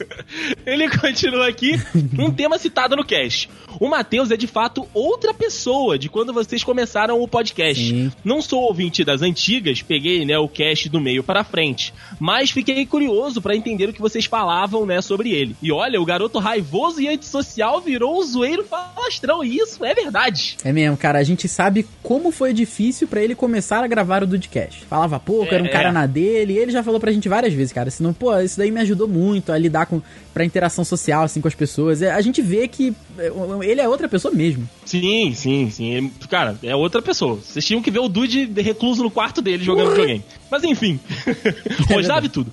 Ele continua aqui, um tema citado no cast. O Matheus é de fato outra pessoa de quando vocês começaram o podcast. Sim. Não sou ouvinte das antigas, peguei né, o cast do meio para frente, mas fiquei curioso pra entender o que vocês falavam né, sobre ele. E olha, o garoto raivoso e antissocial virou um zoeiro falastrão, e isso é verdade. É mesmo, cara. A gente sabe como foi difícil pra ele começar a gravar o Dudcast. Falava pouco, É, era um cara é. na dele, e ele já falou pra gente várias vezes, cara. Senão, pô, isso daí me ajudou muito a lidar com pra interação social, assim, com as pessoas. É, a gente vê que é, ele é outra pessoa mesmo. Sim, sim, sim. Ele- cara, é outra pessoa. Vocês tinham que ver o Dude recluso no quarto dele jogando videogame. Mas enfim. Hoje sabe tudo.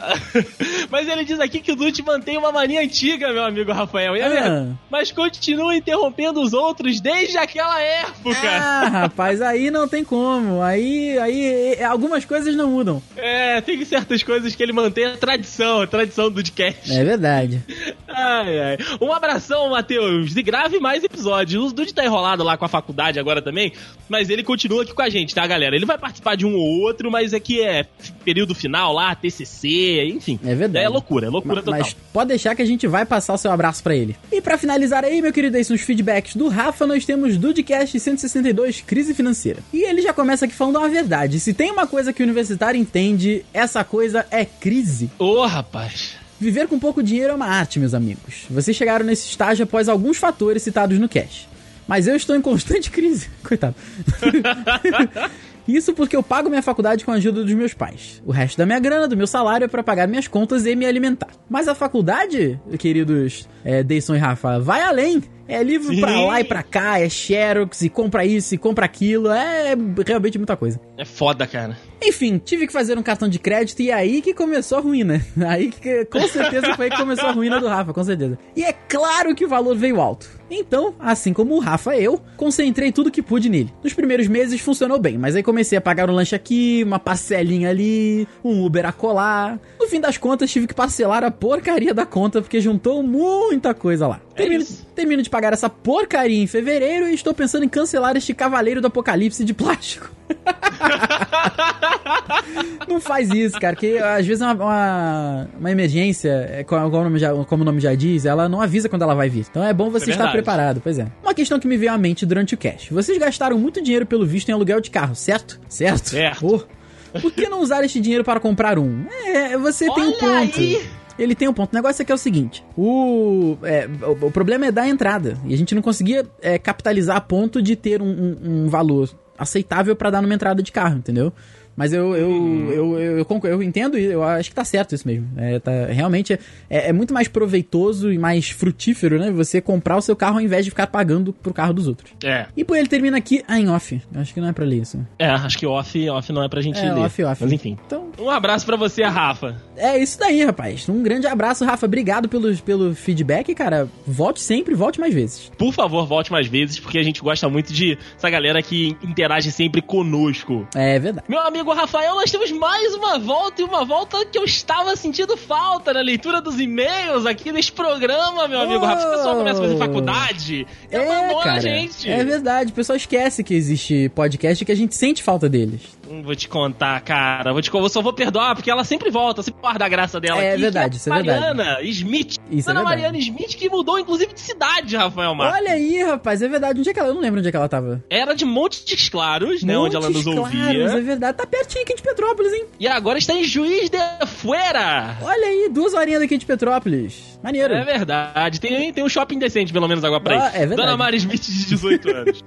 Mas ele diz aqui que o Dude mantém uma mania antiga, meu amigo Rafael. E é Ah. Mas continua interrompendo os outros desde aquela época. Ah, rapaz, aí não tem como. Aí, aí é, algumas coisas não mudam. É, tem certas coisas que ele mantém a tradição, a tradição do Dudcast. É verdade. Ai, ai. Um abração, Matheus. E grave mais episódios. O Dude tá enrolado lá com a faculdade agora também, mas ele continua aqui com a gente, tá, galera? Ele vai participar de um ou outro, mas é que é período final lá, TCC, enfim. É verdade. É loucura, é loucura Ma- total. Mas pode deixar que a gente vai passar o seu abraço pra ele. E pra finalizar aí, meu querido, esses feedbacks do Rafa, nós temos Dudecast 162, Crise Financeira. E ele já começa aqui falando uma verdade. Se tem uma coisa que o universitário entende, essa coisa é crise. Ô, rapaz. Viver com pouco dinheiro é uma arte, meus amigos. Vocês chegaram nesse estágio após alguns fatores citados no cash. Mas eu estou em constante crise. Coitado. Isso porque eu pago minha faculdade com a ajuda dos meus pais. O resto da minha grana, do meu salário, é pra pagar minhas contas e me alimentar. Mas a faculdade, queridos é, Deison e Rafa, vai além. É livro Sim. pra lá e pra cá, é xerox, e compra isso, e compra aquilo. É realmente muita coisa. É foda, cara. Enfim, tive que fazer um cartão de crédito e é aí que começou a ruína. Aí que com certeza foi aí que começou a ruína do Rafa, com certeza. E é claro que o valor veio alto. Então, assim como o Rafa eu, concentrei tudo que pude nele. Nos primeiros meses funcionou bem, mas aí comecei a pagar um lanche aqui, uma parcelinha ali, um Uber a colar. No fim das contas, tive que parcelar a porcaria da conta porque juntou muita coisa lá. É Termino, isso. termino de pagar essa porcaria em fevereiro e estou pensando em cancelar este Cavaleiro do Apocalipse de plástico. Não faz isso, cara, que às vezes é uma, uma, uma emergência, é, co- como o, nome já, como o nome já diz, ela não avisa quando ela vai vir. Então é bom você É estar preparado, pois é. Uma questão que me veio à mente durante o cash. Vocês gastaram muito dinheiro pelo visto em aluguel de carro, certo? Certo. Certo. Oh. Por que não usar este dinheiro para comprar um? É, você tem um Olha ponto. aí. Ele tem um ponto. O negócio é que é o seguinte: o, é, o, o problema é da entrada. E a gente não conseguia é, capitalizar a ponto de ter um, um- um valor aceitável pra dar numa entrada de carro, entendeu? Mas eu, eu, eu, eu, eu, concordo- eu entendo e eu acho que tá certo isso mesmo. É, tá, realmente é, é, é muito mais proveitoso e mais frutífero, né? Você comprar o seu carro ao invés de ficar pagando pro carro dos outros. É. E pô, ele termina aqui, ah, em off. Acho que não é pra ler isso. É, acho que off, off não é pra gente É, ler. off, off. Mas enfim. Então, Um abraço pra você, Rafa. é isso daí, rapaz. Um grande abraço, Rafa. Obrigado pelo, pelo feedback, cara. Volte sempre, volte mais vezes. Por favor, volte mais vezes, porque a gente gosta muito de essa galera que interage sempre conosco. É verdade. Meu amigo Rafael, nós temos mais uma volta e uma volta que eu estava sentindo falta na leitura dos e-mails aqui nesse programa, meu amigo Oh! Rafa. O pessoal começa a fazer faculdade e abandona cara. a gente. É verdade. O pessoal esquece que existe podcast e que a gente sente falta deles. Hum, Vou te contar, cara. Vou te, eu só vou perdoar porque ela sempre volta, sempre guarda a graça dela. É aqui, verdade, que isso é verdade. Mariana Smith. Isso é Ana verdade. Mariana Smith que mudou, inclusive, de cidade, Rafael Marques. Olha aí, rapaz. É verdade. Onde é que ela... Eu não lembro onde é que ela tava. Era de Montes Claros, né? onde ela nos Montes ouvia. Claros, é verdade. Tá pertinho aqui de Petrópolis, hein? E agora está em Juiz de Fora. Olha aí, duas horinhas daqui de Petrópolis. Maneiro. É verdade. Tem, tem um shopping decente, pelo menos, agora pra Ah, ir. é verdade. Dona Mari Smith, de 18 anos.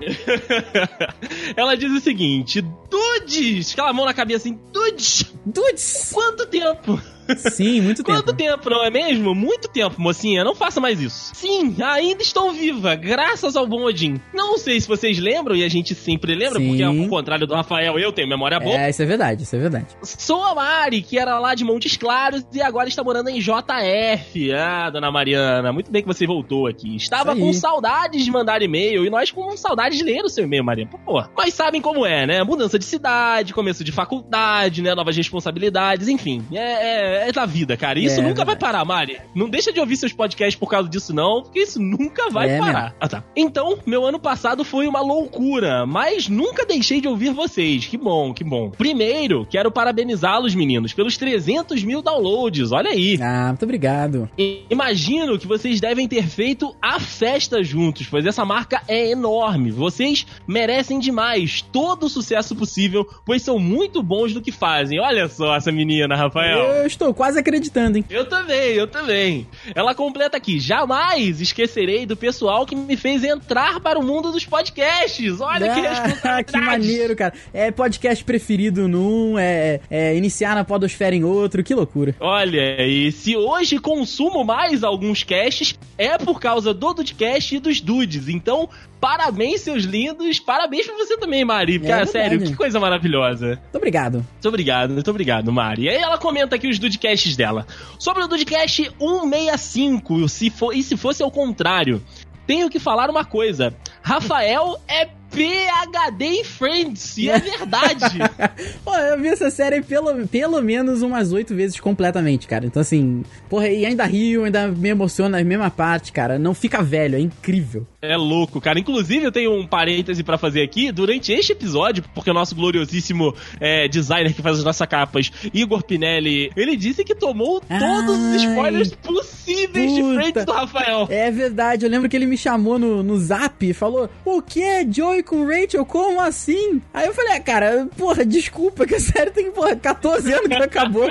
Ela diz o seguinte: Dudes! Aquela mão na cabeça assim, Dudes! Dudes! Quanto tempo? Sim, muito tempo. Quanto tempo, não é mesmo? Muito tempo, mocinha. Não faça mais isso. Sim, ainda estou viva, graças ao bom Odin. Não sei se vocês lembram, e a gente sempre lembra, Sim. porque ao contrário do Rafael, eu tenho memória boa. É, isso é verdade, isso é verdade. Sou a Mari, que era lá de Montes Claros e agora está morando em JF. Ah, dona Mariana, muito bem que você voltou aqui. Estava com saudades de mandar e-mail e nós com saudades de ler o seu e-mail, Mariana. Pô, mas sabem como é, né? Mudança de cidade, começo de faculdade, né? Novas responsabilidades, enfim. É, é, é da vida, cara. Isso É, nunca vai parar, Mari. Não deixa de ouvir seus podcasts por causa disso, não, porque isso nunca vai É parar. mesmo. Ah, tá. Então, meu ano passado foi uma loucura, mas nunca deixei de ouvir vocês. Que bom, que bom. Primeiro, quero parabenizá-los, meninos, pelos 300 mil downloads. Olha aí. Ah, muito obrigado. Imagino que vocês devem ter feito a festa juntos, pois essa marca é enorme. Vocês merecem demais todo o sucesso possível, pois são muito bons no que fazem. Olha só essa menina, Rafael. Eu estou quase acreditando, hein? Eu também, eu também. Ela completa aqui: jamais esquecerei do pessoal que me fez entrar para o mundo dos podcasts. Olha que Ah, responsabilidade. que maneiro, cara. É podcast preferido num, é, é iniciar na podosfera em outro, que loucura. Olha, e se hoje consumo mais alguns casts, é por causa do Dudecast e dos Dudes. Então, parabéns, seus lindos. Parabéns pra você também, Mari. Porque, É ah, sério, que coisa maravilhosa. Muito obrigado. Muito obrigado, muito obrigado, Mari. E aí ela comenta aqui os Dudecasts dela. Sobre o Dudecast 165, se for, e se fosse ao contrário, tenho que falar uma coisa. Rafael é PHD em Friends, e é verdade. Pô, eu vi essa série pelo, pelo menos umas oito vezes completamente, cara. Então, assim, porra, e ainda rio, ainda me emociona na mesma parte, cara. Não fica velho, é incrível. É louco, cara. Inclusive, eu tenho um parêntese pra fazer aqui. Durante este episódio, porque o nosso gloriosíssimo é, designer que faz as nossas capas, Igor Pinelli, ele disse que tomou todos os Ai, spoilers possíveis de puta. frente do Rafael. É verdade, eu lembro que ele me chamou no, no zap e falou: O que? Joey com Rachel? Como assim? Aí eu falei: ah, cara, porra, desculpa, que a série tem, porra, 14 anos que acabou.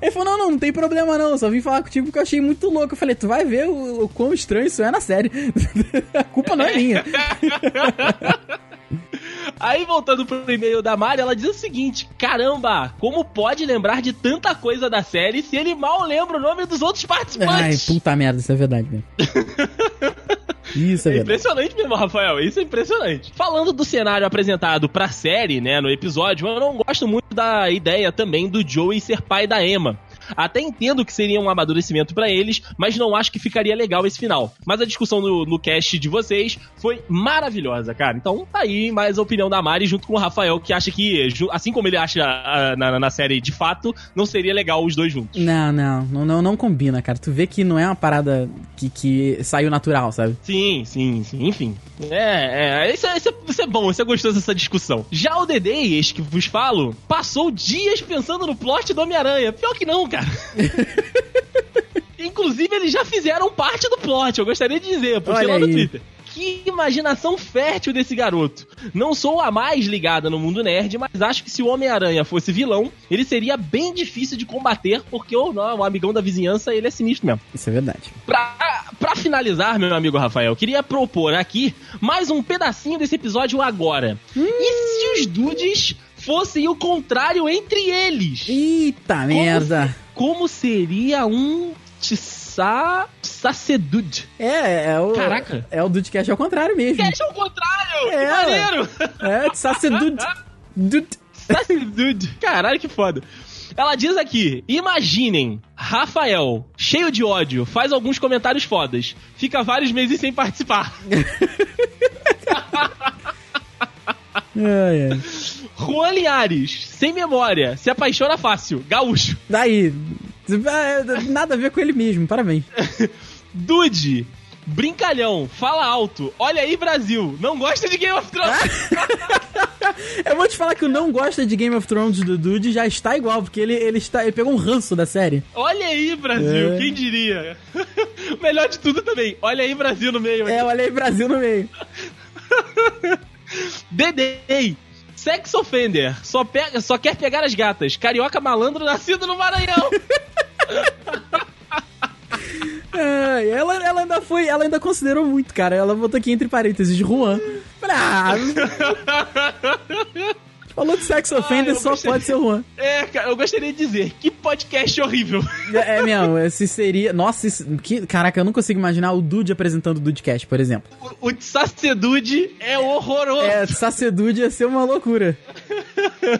Ele falou: não, não, não tem problema não, só vim falar contigo porque eu achei muito louco. Eu falei: tu vai ver o, o quão estranho isso é na série. a culpa não é minha. Aí, voltando pro e-mail da Mari, ela diz o seguinte: Caramba, como pode lembrar de tanta coisa da série se ele mal lembra o nome dos outros Ai, participantes? puta merda, isso é verdade mesmo. Isso é É impressionante mesmo, Rafael. Isso é impressionante. Falando do cenário apresentado pra série, né, no episódio, eu não gosto muito da ideia também do Joey ser pai da Emma. Até entendo que seria um amadurecimento pra eles, mas não acho que ficaria legal esse final. Mas a discussão no, no cast de vocês foi maravilhosa, cara. Então tá aí mais a opinião da Mari junto com o Rafael, que acha que, assim como ele acha ah, na, na série de fato, não seria legal os dois juntos. Não, não, não, não, não combina, cara. Tu vê que não é uma parada que, que saiu natural, sabe? Sim, sim, sim. Enfim. É, é. Isso é, isso é, isso é bom, isso é gostoso essa discussão. Já o Dedei, este que vos falo, passou dias pensando no plot do Homem-Aranha. Pior que não, cara. Inclusive, eles já fizeram parte do plot, eu gostaria de dizer, postei Olha lá no aí. Twitter. Que imaginação fértil desse garoto. Não sou a mais ligada no mundo nerd, mas acho que se o Homem-Aranha fosse vilão, ele seria bem difícil de combater, porque o, não, o amigão da vizinhança, ele é sinistro mesmo. Isso é verdade. Pra, pra finalizar, meu amigo Rafael, queria propor aqui mais um pedacinho desse episódio agora. E se os dudes fossem o contrário entre eles? Eita merda. Como seria um Tissa... Sacedude? É, é o. Caraca. É o Dudecast ao contrário mesmo. Que o contrário! É, que maneiro! É, Sacedud. Dud. Sacedude. Caralho, que foda. Ela diz aqui: imaginem, Rafael, cheio de ódio, faz alguns comentários fodas, fica vários meses sem participar. Ai, ai. Juan Linhares, sem memória, se apaixona fácil, gaúcho. Daí. é, Nada a ver com ele mesmo, parabéns. Dude, brincalhão, fala alto, olha aí Brasil, não gosta de Game of Thrones. Eu vou te falar que o não gosta de Game of Thrones do Dude já está igual, porque ele, ele, está, ele pegou um ranço da série. Olha aí Brasil, É. quem diria? Melhor de tudo também, olha aí Brasil no meio. É, olha aí, Brasil no meio. Dedei, sex offender, só, pega, só quer pegar as gatas, carioca malandro nascido no Maranhão. Ela, ela ainda foi, ela ainda considerou muito, cara. Ela botou aqui entre parênteses Juan. Ah, Falou de sex offender, Ah, só gostei. pode ser o Juan. É, cara, eu gostaria de dizer, que podcast horrível. É, é mesmo, esse seria. Nossa, isso... que... caraca, eu não consigo imaginar o Dude apresentando o Dudecast, por exemplo. O, o Sacedude é horroroso. É, Sacedude ia ser uma loucura.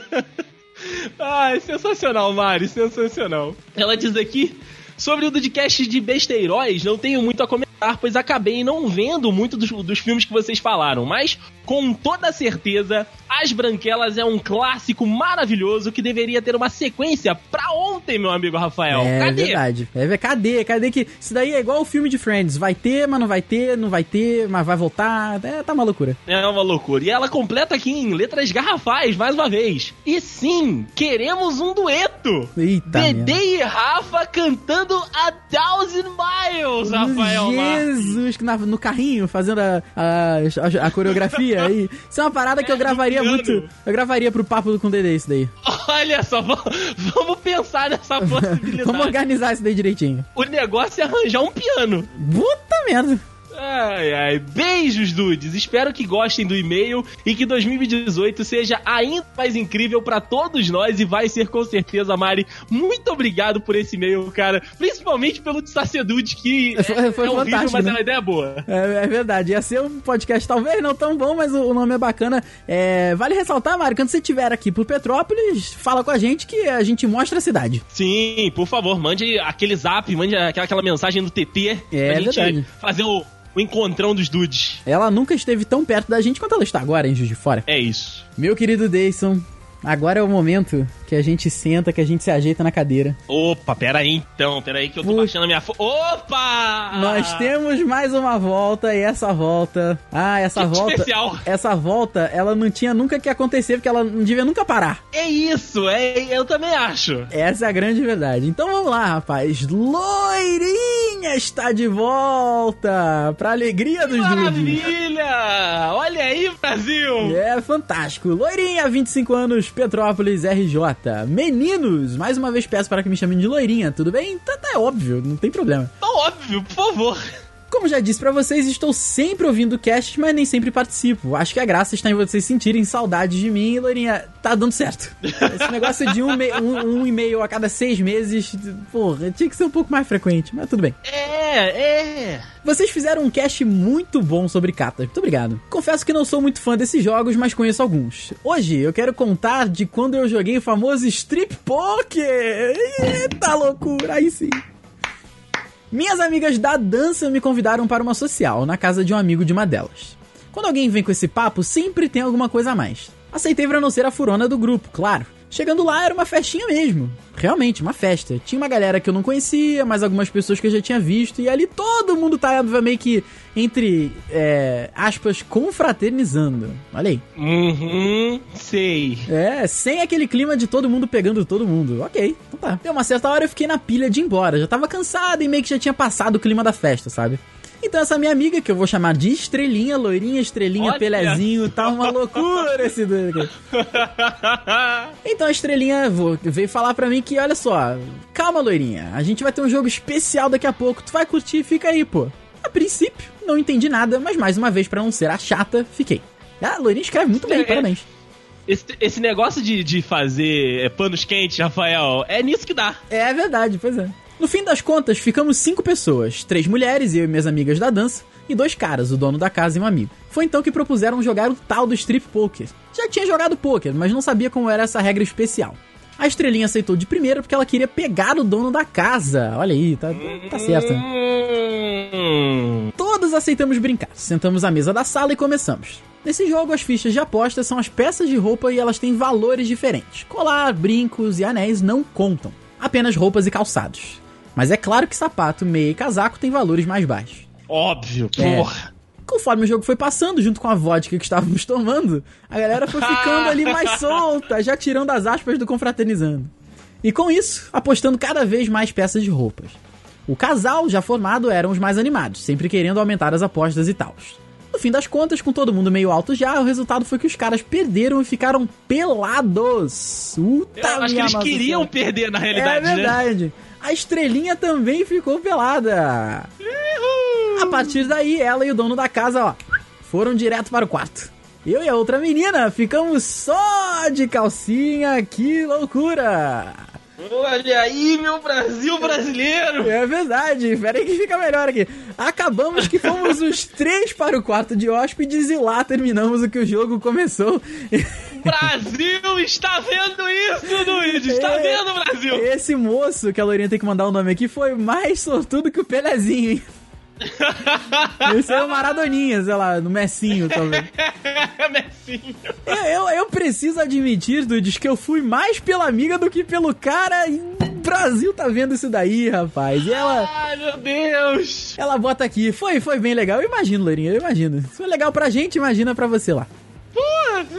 Ai, sensacional, Mari, sensacional. Ela diz aqui. Sobre o Dudcast de besteiróis, não tenho muito a comentar, pois acabei não vendo muito dos, dos filmes que vocês falaram, mas com toda certeza, As Branquelas é um clássico maravilhoso que deveria ter uma sequência pra ontem, meu amigo Rafael. é Cadê? verdade. É, cadê? Cadê que. Isso daí é igual o filme de Friends. Vai ter, mas não vai ter, não vai ter, mas vai voltar. É, tá uma loucura. É uma loucura. E ela completa aqui em letras garrafais, mais uma vez. E sim, queremos um dueto. Eita. Dedê e Rafa cantando A Thousand Miles, Rafael Marques. Jesus, que na- no carrinho, fazendo a, a, a- a coreografia aí. Isso é uma parada que eu É, gravaria muito. Eu gravaria pro papo com o Dedê isso daí. Olha só, vamos, vamos pensar nessa possibilidade. Vamos organizar isso daí direitinho. O negócio é arranjar um piano. Puta merda. Ai, ai. Beijos, dudes. Espero que gostem do e-mail e que 2018 seja ainda mais incrível pra todos nós e vai ser com certeza, Mari. Muito obrigado por esse e-mail, cara. Principalmente pelo de que Foi- é, foi é horrível, mas né? é uma ideia boa. É, é verdade. Ia ser um podcast talvez não tão bom, mas o, nome é bacana. É, vale ressaltar, Mário, quando você estiver aqui por Petrópolis, fala com a gente que a gente mostra a cidade. Sim, por favor, mande aquele zap, mande aquela, aquela mensagem no TT É pra gente verdade. fazer o, o encontrão dos dudes. Ela nunca esteve tão perto da gente quanto ela está agora em Juiz de Fora. É isso. Meu querido Deison, agora é o momento que a gente senta, que a gente se ajeita na cadeira. Opa, pera aí então, pera aí que eu tô Puxa. baixando a minha fo... Opa! Nós temos mais uma volta e essa volta. Ah, essa Que volta. especial. Essa volta, ela não tinha nunca que acontecer, porque ela não devia nunca parar. É isso, é, eu também acho. Essa é a grande verdade. Então vamos lá, rapaz. Loirinha está de volta! Pra alegria dos dudes. Maravilha! Olha aí, Brasil! É fantástico. Loirinha, 25 anos, Petrópolis, RJ. Meninos, mais uma vez peço para que me chamem de Loirinha, tudo bem? Tá, tá, é óbvio, não tem problema. Tá óbvio, por favor. Como já disse pra vocês, estou sempre ouvindo casts, mas nem sempre participo. Acho que a graça está em vocês sentirem saudades de mim Loirinha, tá dando certo. Esse negócio de um, um, um e-mail a cada seis meses, porra, tinha que ser um pouco mais frequente, mas tudo bem. É, é. Vocês fizeram um cast muito bom sobre Kata. Muito obrigado. Confesso que não sou muito fã desses jogos, mas conheço alguns. Hoje eu quero contar de quando eu joguei o famoso Strip Poker. Eita loucura, aí sim. Minhas amigas da dança me convidaram para uma social na casa de um amigo de uma delas. Quando alguém vem com esse papo, sempre tem alguma coisa a mais. Aceitei pra não ser a furona do grupo, claro. Chegando lá era uma festinha mesmo. Realmente, uma festa. Tinha uma galera que eu não conhecia, mais algumas pessoas que eu já tinha visto, e ali todo mundo tava meio que, entre é, aspas, confraternizando. Olha aí. Uhum, sei. É, sem aquele clima de todo mundo pegando todo mundo. Ok, então tá. Deu uma certa hora eu fiquei na pilha de ir embora. Já tava cansado e meio que já tinha passado o clima da festa, sabe? Então essa minha amiga, que eu vou chamar de Estrelinha, Loirinha, Estrelinha, Olha Pelezinho, tá uma loucura esse doido. Então a Estrelinha veio falar pra mim que, olha só, calma, Loirinha, a gente vai ter um jogo especial daqui a pouco, tu vai curtir, fica aí, pô. A princípio, não entendi nada, mas mais uma vez, pra não ser a chata, fiquei. Ah, a Loirinha escreve muito bem, É, é. parabéns. Esse, esse negócio de, de fazer é, panos quentes, Rafael, é nisso que dá. É verdade, pois é. No fim das contas, ficamos cinco pessoas: três mulheres, eu e minhas amigas da dança, e dois caras, o dono da casa e um amigo. Foi então que propuseram jogar o tal do strip poker. Já tinha jogado poker, mas não sabia como era essa regra especial. A estrelinha aceitou de primeira porque ela queria pegar o dono da casa. Olha aí, tá, tá certo. Hum, Todos aceitamos brincar. Sentamos à mesa da sala e começamos. Nesse jogo, as fichas de aposta são as peças de roupa e elas têm valores diferentes. Colar, brincos e anéis não contam. Apenas roupas e calçados. Mas é claro que sapato, meia e casaco têm valores mais baixos. óbvio, É. porra. Conforme o jogo foi passando, junto com a vodka que estávamos tomando, a galera foi ficando ali mais solta, já tirando as aspas do confraternizando. E com isso, apostando cada vez mais peças de roupas. O casal, já formado, eram os mais animados, sempre querendo aumentar as apostas e tal. No fim das contas, com todo mundo meio alto já, o resultado foi que os caras perderam e ficaram pelados. Puta Eu acho que eles queriam perder na É realidade, né? verdade. A estrelinha também ficou pelada. A partir daí, ela e o dono da casa, ó, foram direto para o quarto. Eu e a outra menina ficamos só de calcinha, que loucura! Olha aí, meu Brasil brasileiro! É verdade, pera aí que fica melhor aqui. Acabamos que fomos os três para o quarto de hóspedes e lá terminamos o que o jogo começou. Brasil está vendo isso, Luiz! Está é, vendo, Brasil! Esse moço, que a Lourinha tem que mandar o um nome aqui, foi mais sortudo que o Pelezinho, hein? Esse é o Maradoninha, sei lá, no Messinho, talvez. Messinho. Eu, eu, eu, preciso admitir, Dudes, que eu fui mais pela amiga do que pelo cara. E o Brasil tá vendo isso daí, rapaz. E ela. Ai, meu Deus! Ela bota aqui. Foi, foi bem legal. Eu imagino, Loirinha, eu imagino. Se foi legal pra gente, imagina pra você lá. Pô,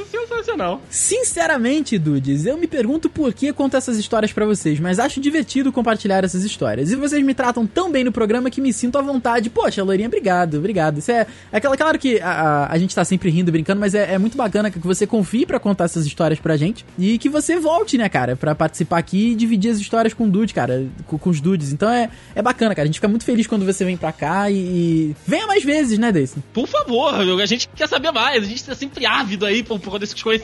sensacional. Sinceramente, Dudes, eu me pergunto por que conto essas histórias para vocês, mas acho divertido compartilhar essas histórias. E vocês me tratam tão bem no programa que me sinto à vontade. Poxa, Lourinha, obrigado, obrigado. Isso é. é claro que a, a, a, gente tá sempre rindo, brincando, mas é, é muito bacana que você confie para contar essas histórias pra gente. E que você volte, né, cara, para participar aqui e dividir as histórias com o Dude, cara, com, com, os Dudes. Então é, é bacana, cara. A gente fica muito feliz quando você vem pra cá e. e... Venha mais vezes, né, Deison? Por favor, a gente quer saber mais. A gente tá sempre ávido aí por, por desses conhecimentos.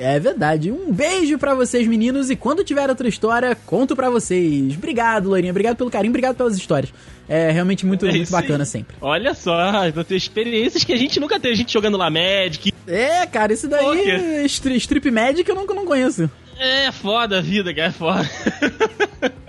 É verdade. Um beijo para vocês, meninos. E quando tiver outra história, conto para vocês. Obrigado, Loirinha. Obrigado pelo carinho. Obrigado pelas histórias. É realmente muito, é muito bacana sempre. Olha só, ter experiências que a gente nunca teve. A gente jogando lá Magic. É, cara, isso daí. Strip, strip Magic eu nunca não conheço. É foda a vida, cara. É foda.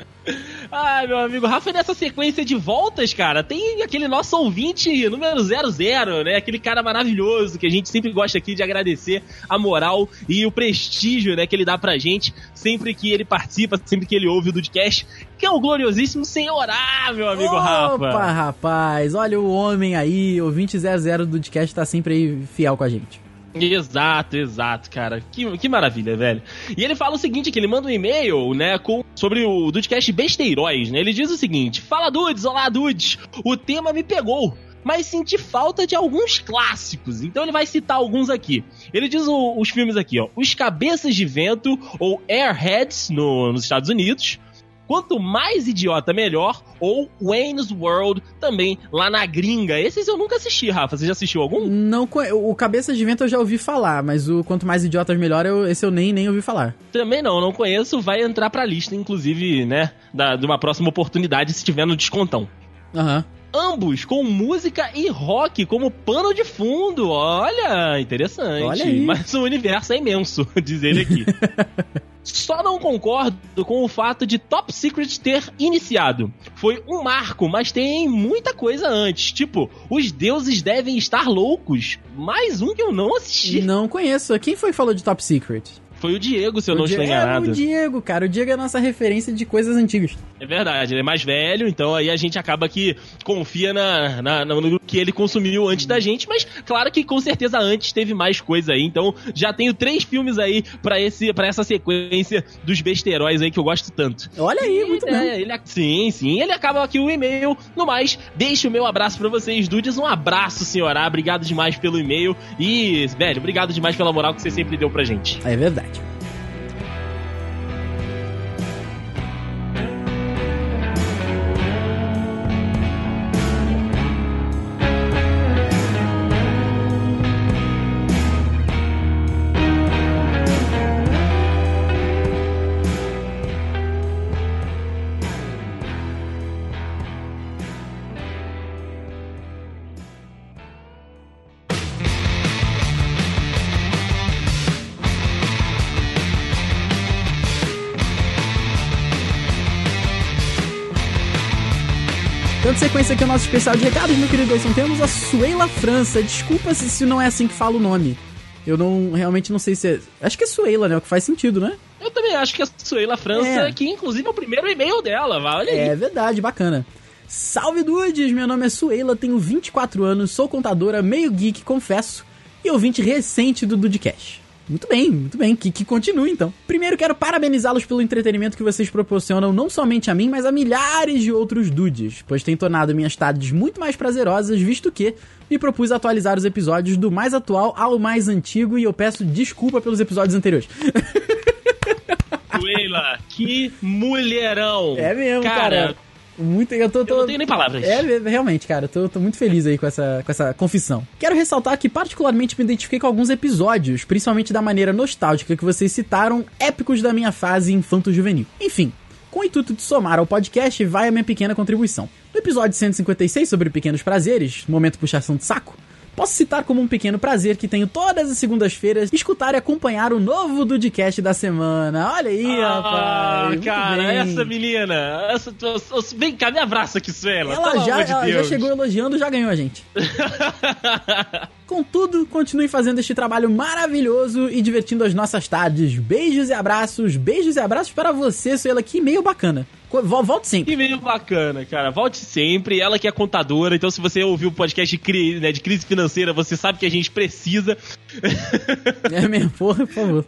Ai, meu amigo, Rafa, nessa sequência de voltas, cara, tem aquele nosso ouvinte número 00, né? Aquele cara maravilhoso que a gente sempre gosta aqui de agradecer a moral e o prestígio, né, que ele dá pra gente sempre que ele participa, sempre que ele ouve o Dudcast, que é o gloriosíssimo Senhorá, meu amigo Opa, Rafa. Opa, rapaz, olha o homem aí, ouvinte 00 do Dudcast tá sempre aí fiel com a gente. Exato, exato, cara. Que, que maravilha, velho. E ele fala o seguinte, que ele manda um e-mail, né, com, sobre o Dudecast Besteiróis, né? Ele diz o seguinte, Fala, Dudes, olá, Dudes. O tema me pegou, mas senti falta de alguns clássicos. Então ele vai citar alguns aqui. Ele diz o, os filmes aqui, ó. Os Cabeças de Vento, ou Airheads, no, nos Estados Unidos. Quanto mais idiota, melhor. Ou Wayne's World, também lá na gringa. Esses eu nunca assisti, Rafa. Você já assistiu algum? Não, o Cabeça de Vento eu já ouvi falar, mas o Quanto Mais Idiotas Melhor, eu, esse eu nem, nem ouvi falar. Também não, não conheço. Vai entrar pra lista, inclusive, né, da, de uma próxima oportunidade, se tiver no descontão. Aham. Uhum ambos com música e rock como pano de fundo. Olha, interessante. Olha. Mas o universo é imenso, diz ele aqui. Só não concordo com o fato de Top Secret ter iniciado. Foi um marco, mas tem muita coisa antes. Tipo, os deuses devem estar loucos. Mais um que eu não assisti. Não conheço. Quem foi que falou de Top Secret? Foi o Diego, se eu o não estou enganado. É o Diego, cara. O Diego é a nossa referência de coisas antigas. É verdade, ele é mais velho, então aí a gente acaba que confia na, na, no que ele consumiu antes da gente, mas claro que com certeza antes teve mais coisa aí. Então já tenho três filmes aí para esse para essa sequência dos besteróis aí que eu gosto tanto. Olha aí, muito é, bem. Ele, sim, sim. Ele acaba aqui o e-mail. No mais, deixo o meu abraço para vocês, Dudes. Um abraço, senhora. Obrigado demais pelo e-mail. E, velho, obrigado demais pela moral que você sempre deu pra gente. É verdade. manager. Sequência aqui é o nosso especial de recados, meu querido Gleison. Temos a Suela França. Desculpa se, se não é assim que fala o nome. Eu não realmente não sei se é. Acho que é Suela, né? O que faz sentido, né? Eu também acho que é Suela França, é. que inclusive é o primeiro e-mail dela, aí. É verdade, bacana. Salve Dudes, meu nome é Suela, tenho 24 anos, sou contadora, meio geek, confesso, e ouvinte recente do Dudcast. Muito bem, muito bem. Que, que continue então. Primeiro quero parabenizá-los pelo entretenimento que vocês proporcionam não somente a mim, mas a milhares de outros dudes, pois tem tornado minhas tardes muito mais prazerosas, visto que me propus atualizar os episódios do mais atual ao mais antigo e eu peço desculpa pelos episódios anteriores. Leila, que mulherão! É mesmo, cara. cara Muito, eu tô, tô... Eu não tenho nem palavras. É, é, realmente, cara, eu tô, tô, muito feliz aí com essa, com essa confissão. Quero ressaltar que particularmente me identifiquei com alguns episódios, principalmente da maneira nostálgica que vocês citaram, épicos da minha fase infanto-juvenil. Enfim, com o intuito de somar ao podcast, vai a minha pequena contribuição. No episódio 156 sobre pequenos prazeres, momento puxação de saco, Posso citar como um pequeno prazer que tenho todas as segundas-feiras escutar e acompanhar o novo Dudcast da semana. Olha aí, ah, rapaz. cara, essa menina. Essa, vem cá, me abraça aqui, Suela. Ela, já, de ela já chegou elogiando, já ganhou a gente. Contudo, continue fazendo este trabalho maravilhoso e divertindo as nossas tardes. Beijos e abraços, beijos e abraços para você, Suela. Que meio bacana. Volte sempre. Que meio bacana, cara. Volte sempre. Ela que é contadora, então se você ouviu o podcast de crise, né, de crise financeira, você sabe que a gente precisa. É mesmo, porra, por favor.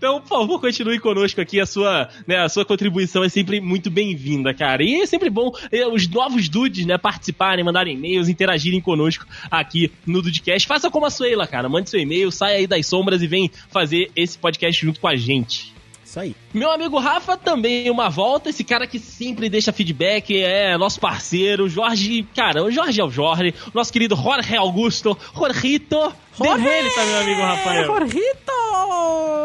Então, por favor, continue conosco aqui. A sua, né, a sua contribuição é sempre muito bem-vinda, cara. E é sempre bom é, os novos dudes, né, participarem, mandarem e-mails, interagirem conosco aqui no Dudecast. Faça como a Suela, cara. Mande seu e-mail, saia aí das sombras e vem fazer esse podcast junto com a gente. Isso aí. Meu amigo Rafa também uma volta, esse cara que sempre deixa feedback, é nosso parceiro, Jorge, cara, o Jorge é o Jorge, nosso querido Jorge Augusto, Jorgito, Jorge! ele pra meu amigo Rafael. Jorgito!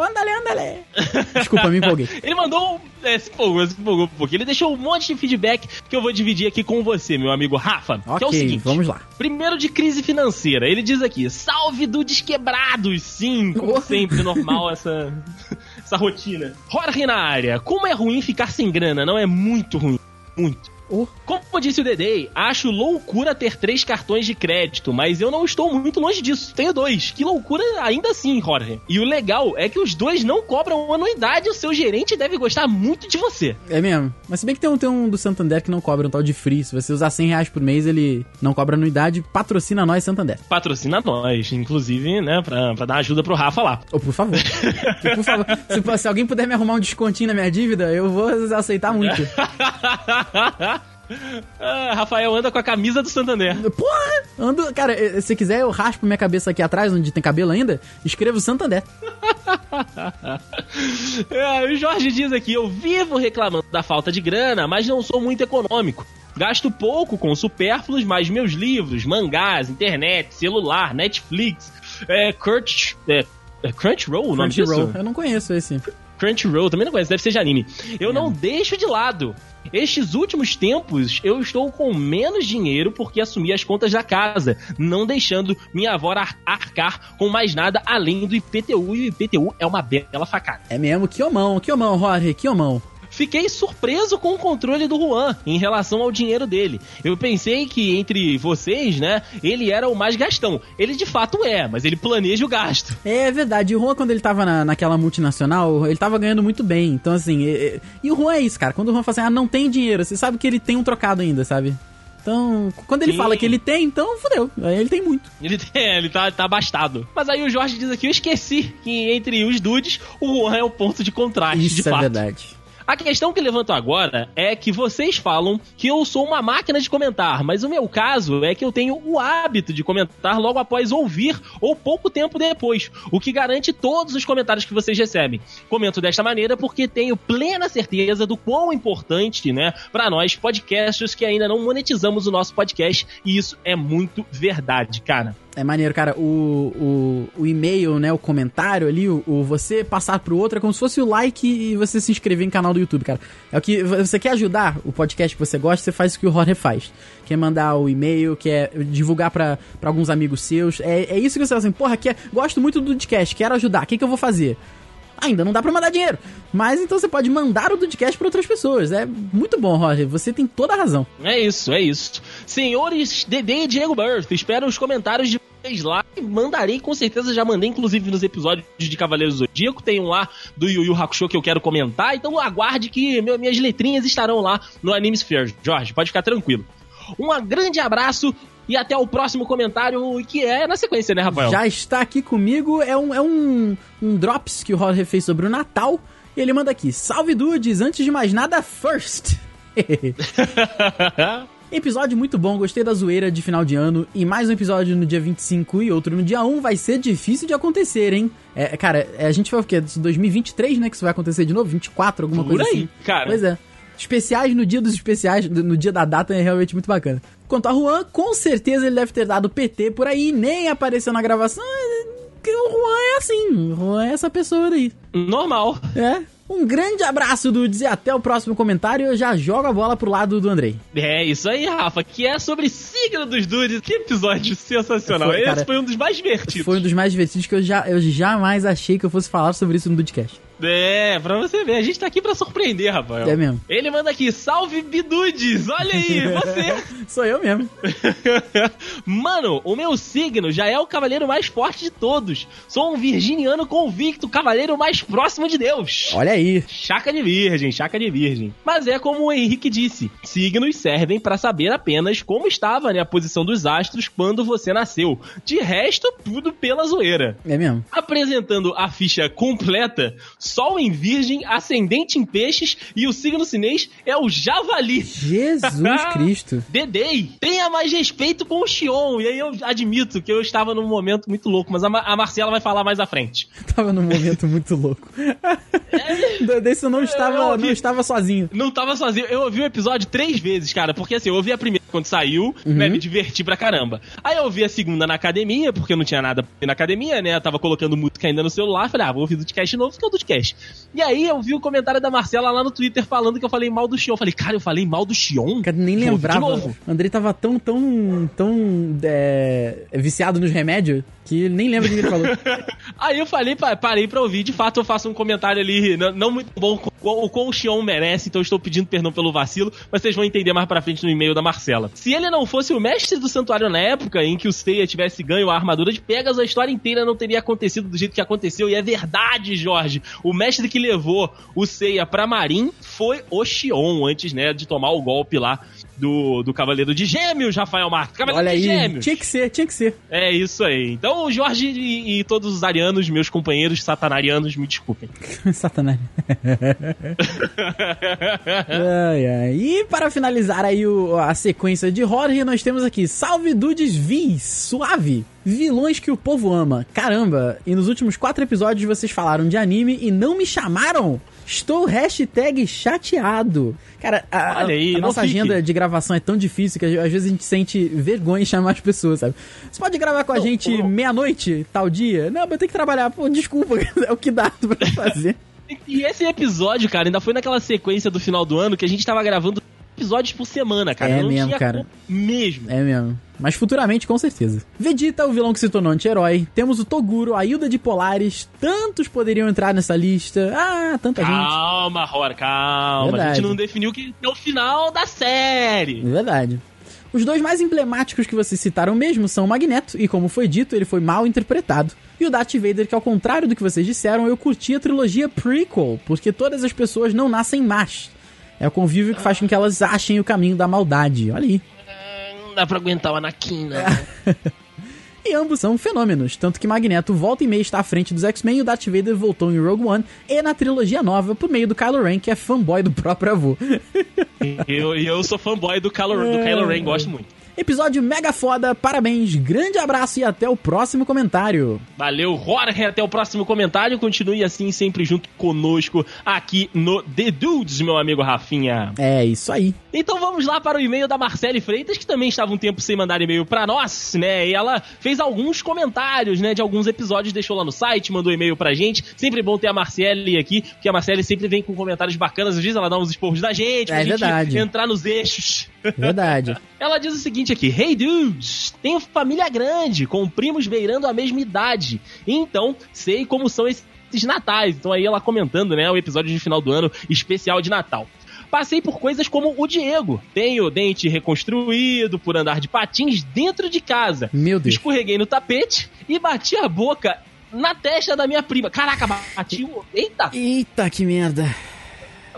Andale, andale. Desculpa, me empolguei. ele mandou, é, se empolgou, se empolgou um pouquinho, ele deixou um monte de feedback que eu vou dividir aqui com você, meu amigo Rafa, okay, que é o seguinte. vamos lá. Primeiro de crise financeira, ele diz aqui, salve do desquebrados, sim, como sempre, normal essa essa rotina. Jorge na área. Como é ruim ficar sem grana, não é muito ruim. Muito. Oh. Como disse o Dedei, acho loucura ter três cartões de crédito, mas eu não estou muito longe disso. Tenho dois. Que loucura ainda assim, Jorge. E o legal é que os dois não cobram anuidade o seu gerente deve gostar muito de você. É mesmo. Mas se bem que tem um, tem um do Santander que não cobra um tal de free. Se você usar 100 reais por mês, ele não cobra anuidade. Patrocina nós, Santander. Patrocina nós, inclusive, né, pra, pra dar ajuda pro Rafa lá. Oh, por favor. por favor. Se, se alguém puder me arrumar um descontinho na minha dívida, eu vou aceitar muito. Ah, Rafael anda com a camisa do Santander. Porra! Ando, cara, se quiser eu raspo minha cabeça aqui atrás, onde tem cabelo ainda, escrevo Santander. é, o Jorge diz aqui: eu vivo reclamando da falta de grana, mas não sou muito econômico. Gasto pouco com supérfluos, mas meus livros, mangás, internet, celular, Netflix, é, Crunch, é, é Crunchyroll, o nome Crunchyroll, eu não conheço esse. Crunchyroll, também não conheço, deve ser de anime. Eu é. não deixo de lado. Estes últimos tempos eu estou com menos dinheiro porque assumi as contas da casa, não deixando minha avó arcar com mais nada além do IPTU. E o IPTU é uma bela facada. É mesmo, que omão, que omão, Jorge, que omão. Fiquei surpreso com o controle do Juan em relação ao dinheiro dele. Eu pensei que entre vocês, né, ele era o mais gastão. Ele de fato é, mas ele planeja o gasto. É verdade. O Juan, quando ele tava na, naquela multinacional, ele tava ganhando muito bem. Então, assim, e, e o Juan é isso, cara. Quando o Juan fala assim, ah, não tem dinheiro, você sabe que ele tem um trocado ainda, sabe? Então, quando ele Sim. fala que ele tem, então fodeu. Aí ele tem muito. Ele tem, ele tá, tá abastado. Mas aí o Jorge diz aqui: eu esqueci que entre os dudes, o Juan é o ponto de contraste. Isso de é fato. verdade. A questão que levanto agora é que vocês falam que eu sou uma máquina de comentar, mas o meu caso é que eu tenho o hábito de comentar logo após ouvir ou pouco tempo depois, o que garante todos os comentários que vocês recebem. Comento desta maneira porque tenho plena certeza do quão importante, né, para nós podcasters que ainda não monetizamos o nosso podcast, e isso é muito verdade, cara. É maneiro, cara. O, o, o e-mail, né? O comentário ali, o, o, você passar pro outro é como se fosse o like e você se inscrever em canal do YouTube, cara. É o que. Você quer ajudar o podcast que você gosta, você faz o que o Jorge faz. Quer mandar o e-mail, quer divulgar para alguns amigos seus. É, é isso que você fala assim, porra, quer, gosto muito do podcast, quero ajudar. O que, que eu vou fazer? Ainda não dá para mandar dinheiro. Mas então você pode mandar o Dudcast para outras pessoas. É muito bom, Roger. Você tem toda a razão. É isso, é isso. Senhores Dede e Diego Birth, espero os comentários de vocês lá mandarei, com certeza já mandei, inclusive nos episódios de Cavaleiros do Zodíaco. Tem um lá do Yu Yu Hakusho que eu quero comentar. Então aguarde que meu, minhas letrinhas estarão lá no Anime Sphere. Jorge, pode ficar tranquilo. Um grande abraço e até o próximo comentário, que é na sequência, né, Rafael? Já está aqui comigo, é um, é um, um Drops que o Roger fez sobre o Natal. E ele manda aqui: Salve dudes, antes de mais nada, first! Episódio muito bom, gostei da zoeira de final de ano. E mais um episódio no dia 25 e outro no dia 1 vai ser difícil de acontecer, hein? É, é cara, é, a gente vai o quê? 2023, né? Que isso vai acontecer de novo? 24, alguma Por coisa aí, assim. cara. Pois é. Especiais no dia dos especiais, no dia da data, é realmente muito bacana. Quanto a Juan, com certeza ele deve ter dado PT por aí, nem apareceu na gravação. Porque o Juan é assim, o Juan é essa pessoa aí. Normal. É. Um grande abraço, Dudes, e até o próximo comentário. Eu já jogo a bola pro lado do Andrei. É, isso aí, Rafa, que é sobre signo dos dudes. Que episódio sensacional. Foi, cara, Esse foi um dos mais divertidos. Foi um dos mais divertidos que eu, já, eu jamais achei que eu fosse falar sobre isso no Dudecast. É, pra você ver, a gente tá aqui pra surpreender, Rafael. É mesmo. Ele manda aqui, salve Bidudes, olha aí, você. Sou eu mesmo. Mano, o meu signo já é o cavaleiro mais forte de todos. Sou um virginiano convicto, cavaleiro mais próximo de Deus. Olha aí. Chaca de virgem, chaca de virgem. Mas é como o Henrique disse, signos servem para saber apenas como estava né, a posição dos astros quando você nasceu. De resto, tudo pela zoeira. É mesmo. Apresentando a ficha completa, Sol em Virgem, Ascendente em Peixes e o signo chinês é o Javali. Jesus Cristo. Dedei, tenha mais respeito com o Xion. E aí eu admito que eu estava num momento muito louco, mas a, Ma a Marcela vai falar mais à frente. Tava num momento muito louco. Desse eu não estava, eu ouvi, não estava sozinho. Não estava sozinho. Eu ouvi o episódio três vezes, cara, porque assim, eu ouvi a primeira quando saiu, uhum. né, me diverti pra caramba. Aí eu ouvi a segunda na academia, porque eu não tinha nada na academia, né, eu tava colocando música ainda no celular, falei, ah, vou ouvir o podcast novo, que é o podcast. E aí eu vi o comentário da Marcela lá no Twitter falando que eu falei mal do Xion. Eu falei, cara, eu falei mal do Xion? Cara, nem lembrava. De novo. O Andrei tava tão, tão, tão é, viciado nos remédios que nem lembra o que ele falou. Aí eu falei, parei pra ouvir. De fato, eu faço um comentário ali, não, não muito bom, o quão o Xion merece, então eu estou pedindo perdão pelo vacilo, mas vocês vão entender mais pra frente no e-mail da Marcela. Se ele não fosse o mestre do santuário na época em que o Seiya tivesse ganho a armadura de Pegasus, a história inteira não teria acontecido do jeito que aconteceu. E é verdade, Jorge. O mestre que levou o Seiya pra Marin foi o Xion, antes, né, de tomar o golpe lá do, do Cavaleiro de Gêmeos, Rafael Marques. Cavaleiro Olha de aí, Gêmeos. Tinha que ser, tinha que ser. É isso aí. Então, o Jorge e, e todos os arianos, meus companheiros satanarianos, me desculpem. Satanari. ai, ai. E para finalizar aí o, a sequência de Jorge, nós temos aqui Salve Dudes Vis, suave. Vilões que o povo ama. Caramba, e nos últimos quatro episódios vocês falaram de anime e não me chamaram? Estou hashtag chateado. Cara, a, aí, a nossa fique. agenda de gravação é tão difícil que às vezes a gente sente vergonha em chamar as pessoas, sabe? Você pode gravar com a não, gente meia-noite, tal dia? Não, mas eu tenho que trabalhar. Pô, desculpa, é o que dá pra fazer. E esse episódio, cara, ainda foi naquela sequência do final do ano que a gente tava gravando episódios por semana, cara. É mesmo, cara. Mesmo. É mesmo. Mas futuramente, com certeza. Vegeta, o vilão que se tornou anti-herói. Temos o Toguro, a Hilda de Polares. Tantos poderiam entrar nessa lista. Ah, tanta calma, gente. Calma, Rora, calma. Verdade. A gente não definiu que é o final da série. Verdade. Os dois mais emblemáticos que vocês citaram mesmo são o Magneto, e como foi dito, ele foi mal interpretado. E o Darth Vader, que ao contrário do que vocês disseram, eu curti a trilogia prequel, porque todas as pessoas não nascem más. É o convívio que faz com que elas achem o caminho da maldade. Olha aí. Não dá pra aguentar o Anakin, né? e ambos são fenômenos, tanto que Magneto volta e meia está à frente dos X-Men e o Darth Vader voltou em Rogue One e na trilogia nova por meio do Kylo Ren, que é fanboy do próprio avô. E eu, eu sou fanboy do Kylo, do Kylo Ren, gosto muito. Episódio mega foda, parabéns, grande abraço e até o próximo comentário. Valeu, Jorge, até o próximo comentário. Continue assim, sempre junto conosco aqui no The Dudes, meu amigo Rafinha. É isso aí. Então vamos lá para o e-mail da Marcele Freitas, que também estava um tempo sem mandar e-mail para nós, né? E ela fez alguns comentários, né, de alguns episódios, deixou lá no site, mandou e-mail pra gente. Sempre bom ter a Marcele aqui, porque a Marcele sempre vem com comentários bacanas. Às vezes ela dá uns esporros da gente, é pra verdade. gente entrar nos eixos. Verdade. ela diz o seguinte aqui: Hey dudes, tenho família grande, com primos beirando a mesma idade. Então, sei como são esses natais. Então aí ela comentando, né, o episódio de final do ano especial de Natal. Passei por coisas como o Diego. Tenho dente reconstruído por andar de patins dentro de casa. Meu Deus. Escorreguei no tapete e bati a boca na testa da minha prima. Caraca, bati o. Eita! Eita, que merda.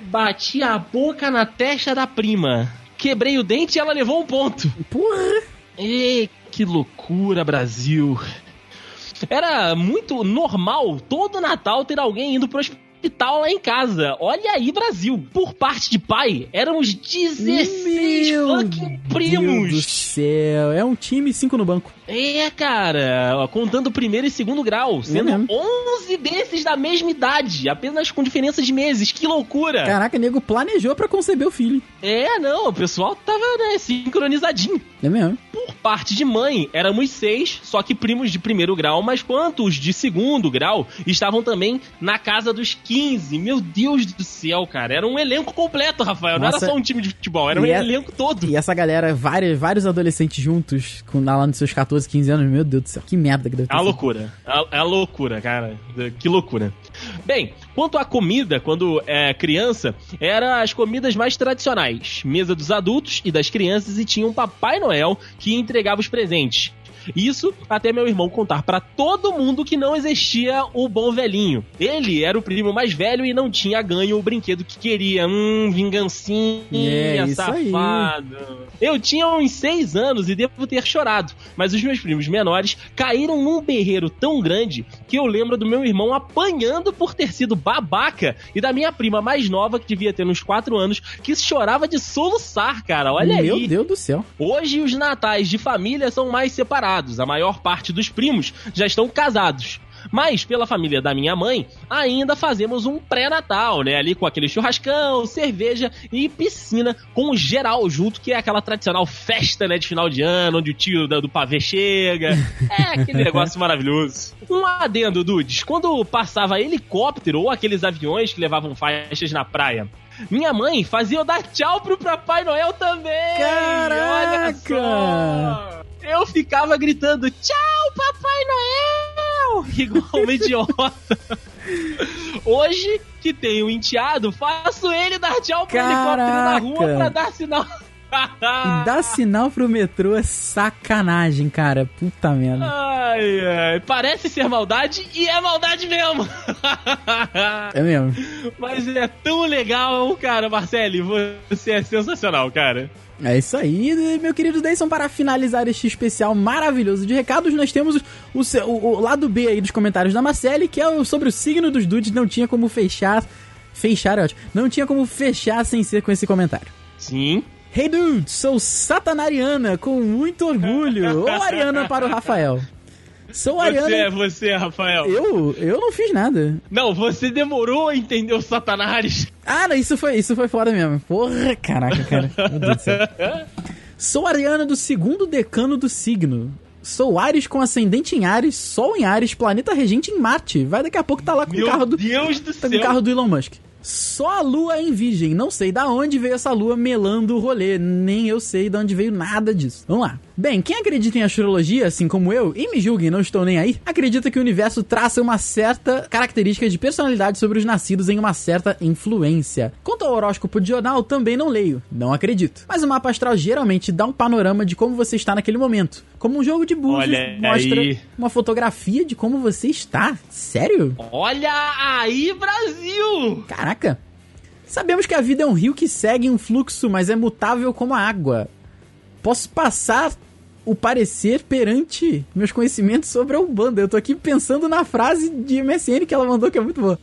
Bati a boca na testa da prima. Quebrei o dente e ela levou um ponto. Porra! Ei, que loucura, Brasil. Era muito normal todo Natal ter alguém indo pro hospital hospital lá em casa. Olha aí, Brasil. Por parte de pai, éramos 16 Meu fucking primos. Deus do céu. É um time 5 no banco. É, cara, contando primeiro e segundo grau, sendo mesmo. 11 desses da mesma idade, apenas com diferença de meses. Que loucura! Caraca, nego planejou pra conceber o filho. É, não, o pessoal tava, né, sincronizadinho. É mesmo? Por parte de mãe, éramos seis, só que primos de primeiro grau, mas quantos de segundo grau estavam também na casa dos 15. Meu Deus do céu, cara. Era um elenco completo, Rafael. Não Nossa. era só um time de futebol, era um E é- elenco todo. E essa galera, vários, vários adolescentes juntos, com, lá nos seus 14, 15 anos, meu Deus do céu, que merda que deve ter É a loucura. É a- é a loucura, cara. Que loucura. Bem, quanto à comida, quando é criança, eram as comidas mais tradicionais. Mesa dos adultos e das crianças e tinha um Papai Noel que entregava os presentes. Isso até meu irmão contar pra todo mundo que não existia o bom velhinho. Ele era o primo mais velho e não tinha ganho o brinquedo que queria. Hum, vingancinha, É, isso aí. safado. Eu tinha uns seis anos e devo ter chorado, mas os meus primos menores caíram num berreiro tão grande que eu lembro do meu irmão apanhando por ter sido babaca e da minha prima mais nova, que devia ter uns quatro anos, que chorava de soluçar, cara. Olha Meu aí. Deus do céu. Hoje os natais de família são mais separados. A maior parte dos primos já estão casados. Mas, pela família da minha mãe, ainda fazemos um pré-natal, né? Ali com aquele churrascão, cerveja e piscina com geral junto, que é aquela tradicional festa, né, de final de ano, onde o tio do pavê chega. É aquele negócio maravilhoso. Um adendo, Dudes. Quando passava helicóptero ou aqueles aviões que levavam faixas na praia, minha mãe fazia eu dar tchau pro Papai Noel também. Olha Caraca! só. Eu ficava gritando tchau, Papai Noel! Igual uma idiota. Hoje que tenho enteado, faço ele dar tchau pro helicóptero na rua Caraca! pra dar sinal. E dar sinal pro metrô é sacanagem, cara. Puta merda. Ai, ai, parece ser maldade e é maldade mesmo. É mesmo. Mas é tão legal, cara, Marcele. Você é sensacional, cara. É isso aí, meu querido Deison. Para finalizar este especial maravilhoso de recados, nós temos o, o- o lado B aí dos comentários da Marcele, que é sobre o signo dos dudes. Não tinha como fechar. Fechar é ótimo. Não tinha como fechar sem ser com esse comentário. Sim. Hey dude, sou satanariana com muito orgulho. Ou Ariana para o Rafael. Sou Você é Ariana. você, Rafael. Eu? Eu não fiz nada. Não, você demorou a entender o Satanás. Ah, não, isso foi, isso foi foda mesmo. Porra, caraca, cara. Meu Deus do céu. Sou Ariana do segundo decano do signo. Sou Ares com ascendente em Ares, Sol em Ares, planeta regente em Marte. Vai daqui a pouco tá lá com o Meu carro do. Deus do Tá com céu. o carro do Elon Musk. Só a lua em virgem. Não sei da onde veio essa lua melando o rolê. Nem eu sei de onde veio nada disso. Vamos lá. Bem, quem acredita em astrologia, assim como eu, e me julguem, não estou nem aí, acredita que o universo traça uma certa característica de personalidade sobre os nascidos em uma certa influência. Quanto ao horóscopo de jornal, também não leio. Não acredito. Mas o mapa astral geralmente dá um panorama de como você está naquele momento. Como um jogo de búzios mostra aí. uma fotografia de como você está. Sério? Olha aí, Brasil! Caraca! Sabemos que a vida é um rio que segue um fluxo, mas é mutável como a água. Posso passar o parecer perante meus conhecimentos sobre a Umbanda. Eu tô aqui pensando na frase de MSN que ela mandou, que é muito boa.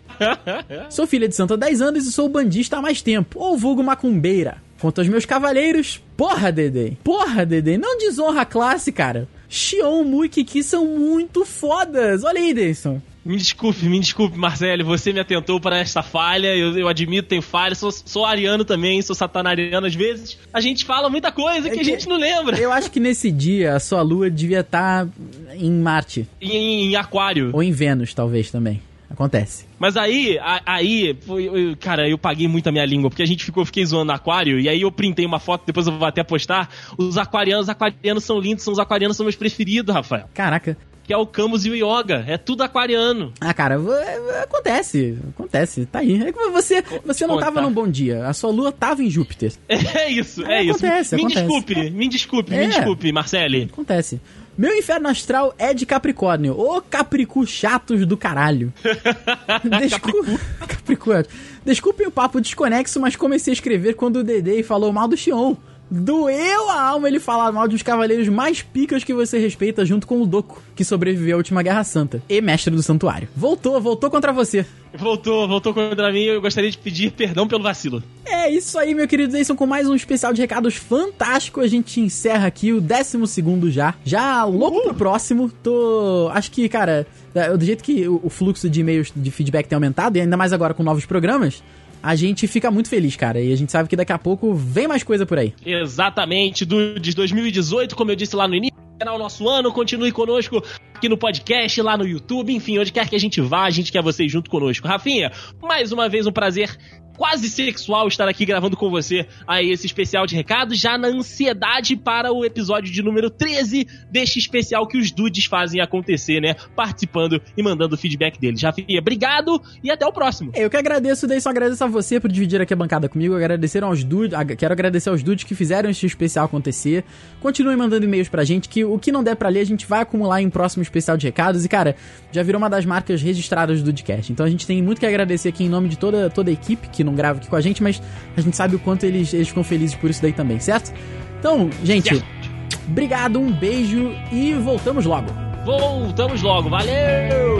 sou filha de santo há 10 anos e sou bandista há mais tempo, ou vulgo macumbeira. Quanto aos meus cavaleiros, porra, Dedê. Porra, Dedê, não desonra a classe, cara. Xion, Mu e Kiki são muito fodas. Olha aí, Deison. Me desculpe, me desculpe, Marcelo. Você me atentou para esta falha. Eu, eu admito, tenho falha. Sou, sou ariano também, sou satanariano às vezes. A gente fala muita coisa É que, que- a gente não lembra. Eu acho que nesse dia a sua lua devia estar em Marte. Em, em aquário. Ou em Vênus, talvez também. Acontece. Mas aí, aí, foi- eu- cara, eu paguei muito a minha língua, porque a gente ficou, fiquei zoando aquário, e aí eu printei uma foto, depois eu vou até postar. Os aquarianos, os aquarianos são lindos, são os aquarianos são meus preferidos, Rafael. Caraca. Que é o Camus e o Yoga. É tudo aquariano. Ah, cara, é- acontece. Acontece. Tá aí. É que você, você não tava num bom dia. A sua lua tava em Júpiter. É isso, É, é, isso. acontece, me acontece. desculpe, me desculpe, É. me desculpe, Marcele. Acontece. Meu inferno astral é de Capricórnio. Ô Capricu chatos do caralho. Desculpa. Capricórnio. Desculpem o papo desconexo, mas comecei a escrever quando o Dedê falou mal do Xion. Doeu a alma ele falar mal de uns cavaleiros mais picas que você respeita junto com o Doku, que sobreviveu à última Guerra Santa, e mestre do santuário. Voltou, voltou contra você. Voltou, voltou contra mim. Eu gostaria de pedir perdão pelo vacilo. É isso aí, meu querido Jason, com mais um especial de recados fantástico. A gente encerra aqui o décimo segundo já. Já louco Uhul. pro próximo. Tô. Acho que, cara, do jeito que o fluxo de e-mails de feedback tem aumentado, e ainda mais agora com novos programas, a gente fica muito feliz, cara. E a gente sabe que daqui a pouco vem mais coisa por aí. Exatamente, do, de 2018, como eu disse lá no início. O nosso ano, continue conosco aqui no podcast, lá no YouTube, enfim, onde quer que a gente vá, a gente quer vocês junto conosco. Rafinha, mais uma vez um prazer quase sexual estar aqui gravando com você aí esse especial de recados, já na ansiedade para o episódio de número 13 deste especial que os dudes fazem acontecer, né? Participando e mandando o feedback deles. Rafinha, obrigado e até o próximo. Eu que agradeço, daí só agradeço a você por dividir aqui a bancada comigo, agradecer aos dudes, quero agradecer aos dudes que fizeram esse especial acontecer. Continuem mandando e-mails pra gente, que o que não der pra ler a gente vai acumular em próximo especial de recados e, cara, já virou uma das marcas registradas do Dudcast. Então a gente tem muito que agradecer aqui em nome de toda, toda a equipe que não grava aqui com a gente, mas a gente sabe o quanto eles, eles ficam felizes por isso daí também, certo? Então, gente, certo. obrigado, um beijo e voltamos logo. Voltamos logo, valeu!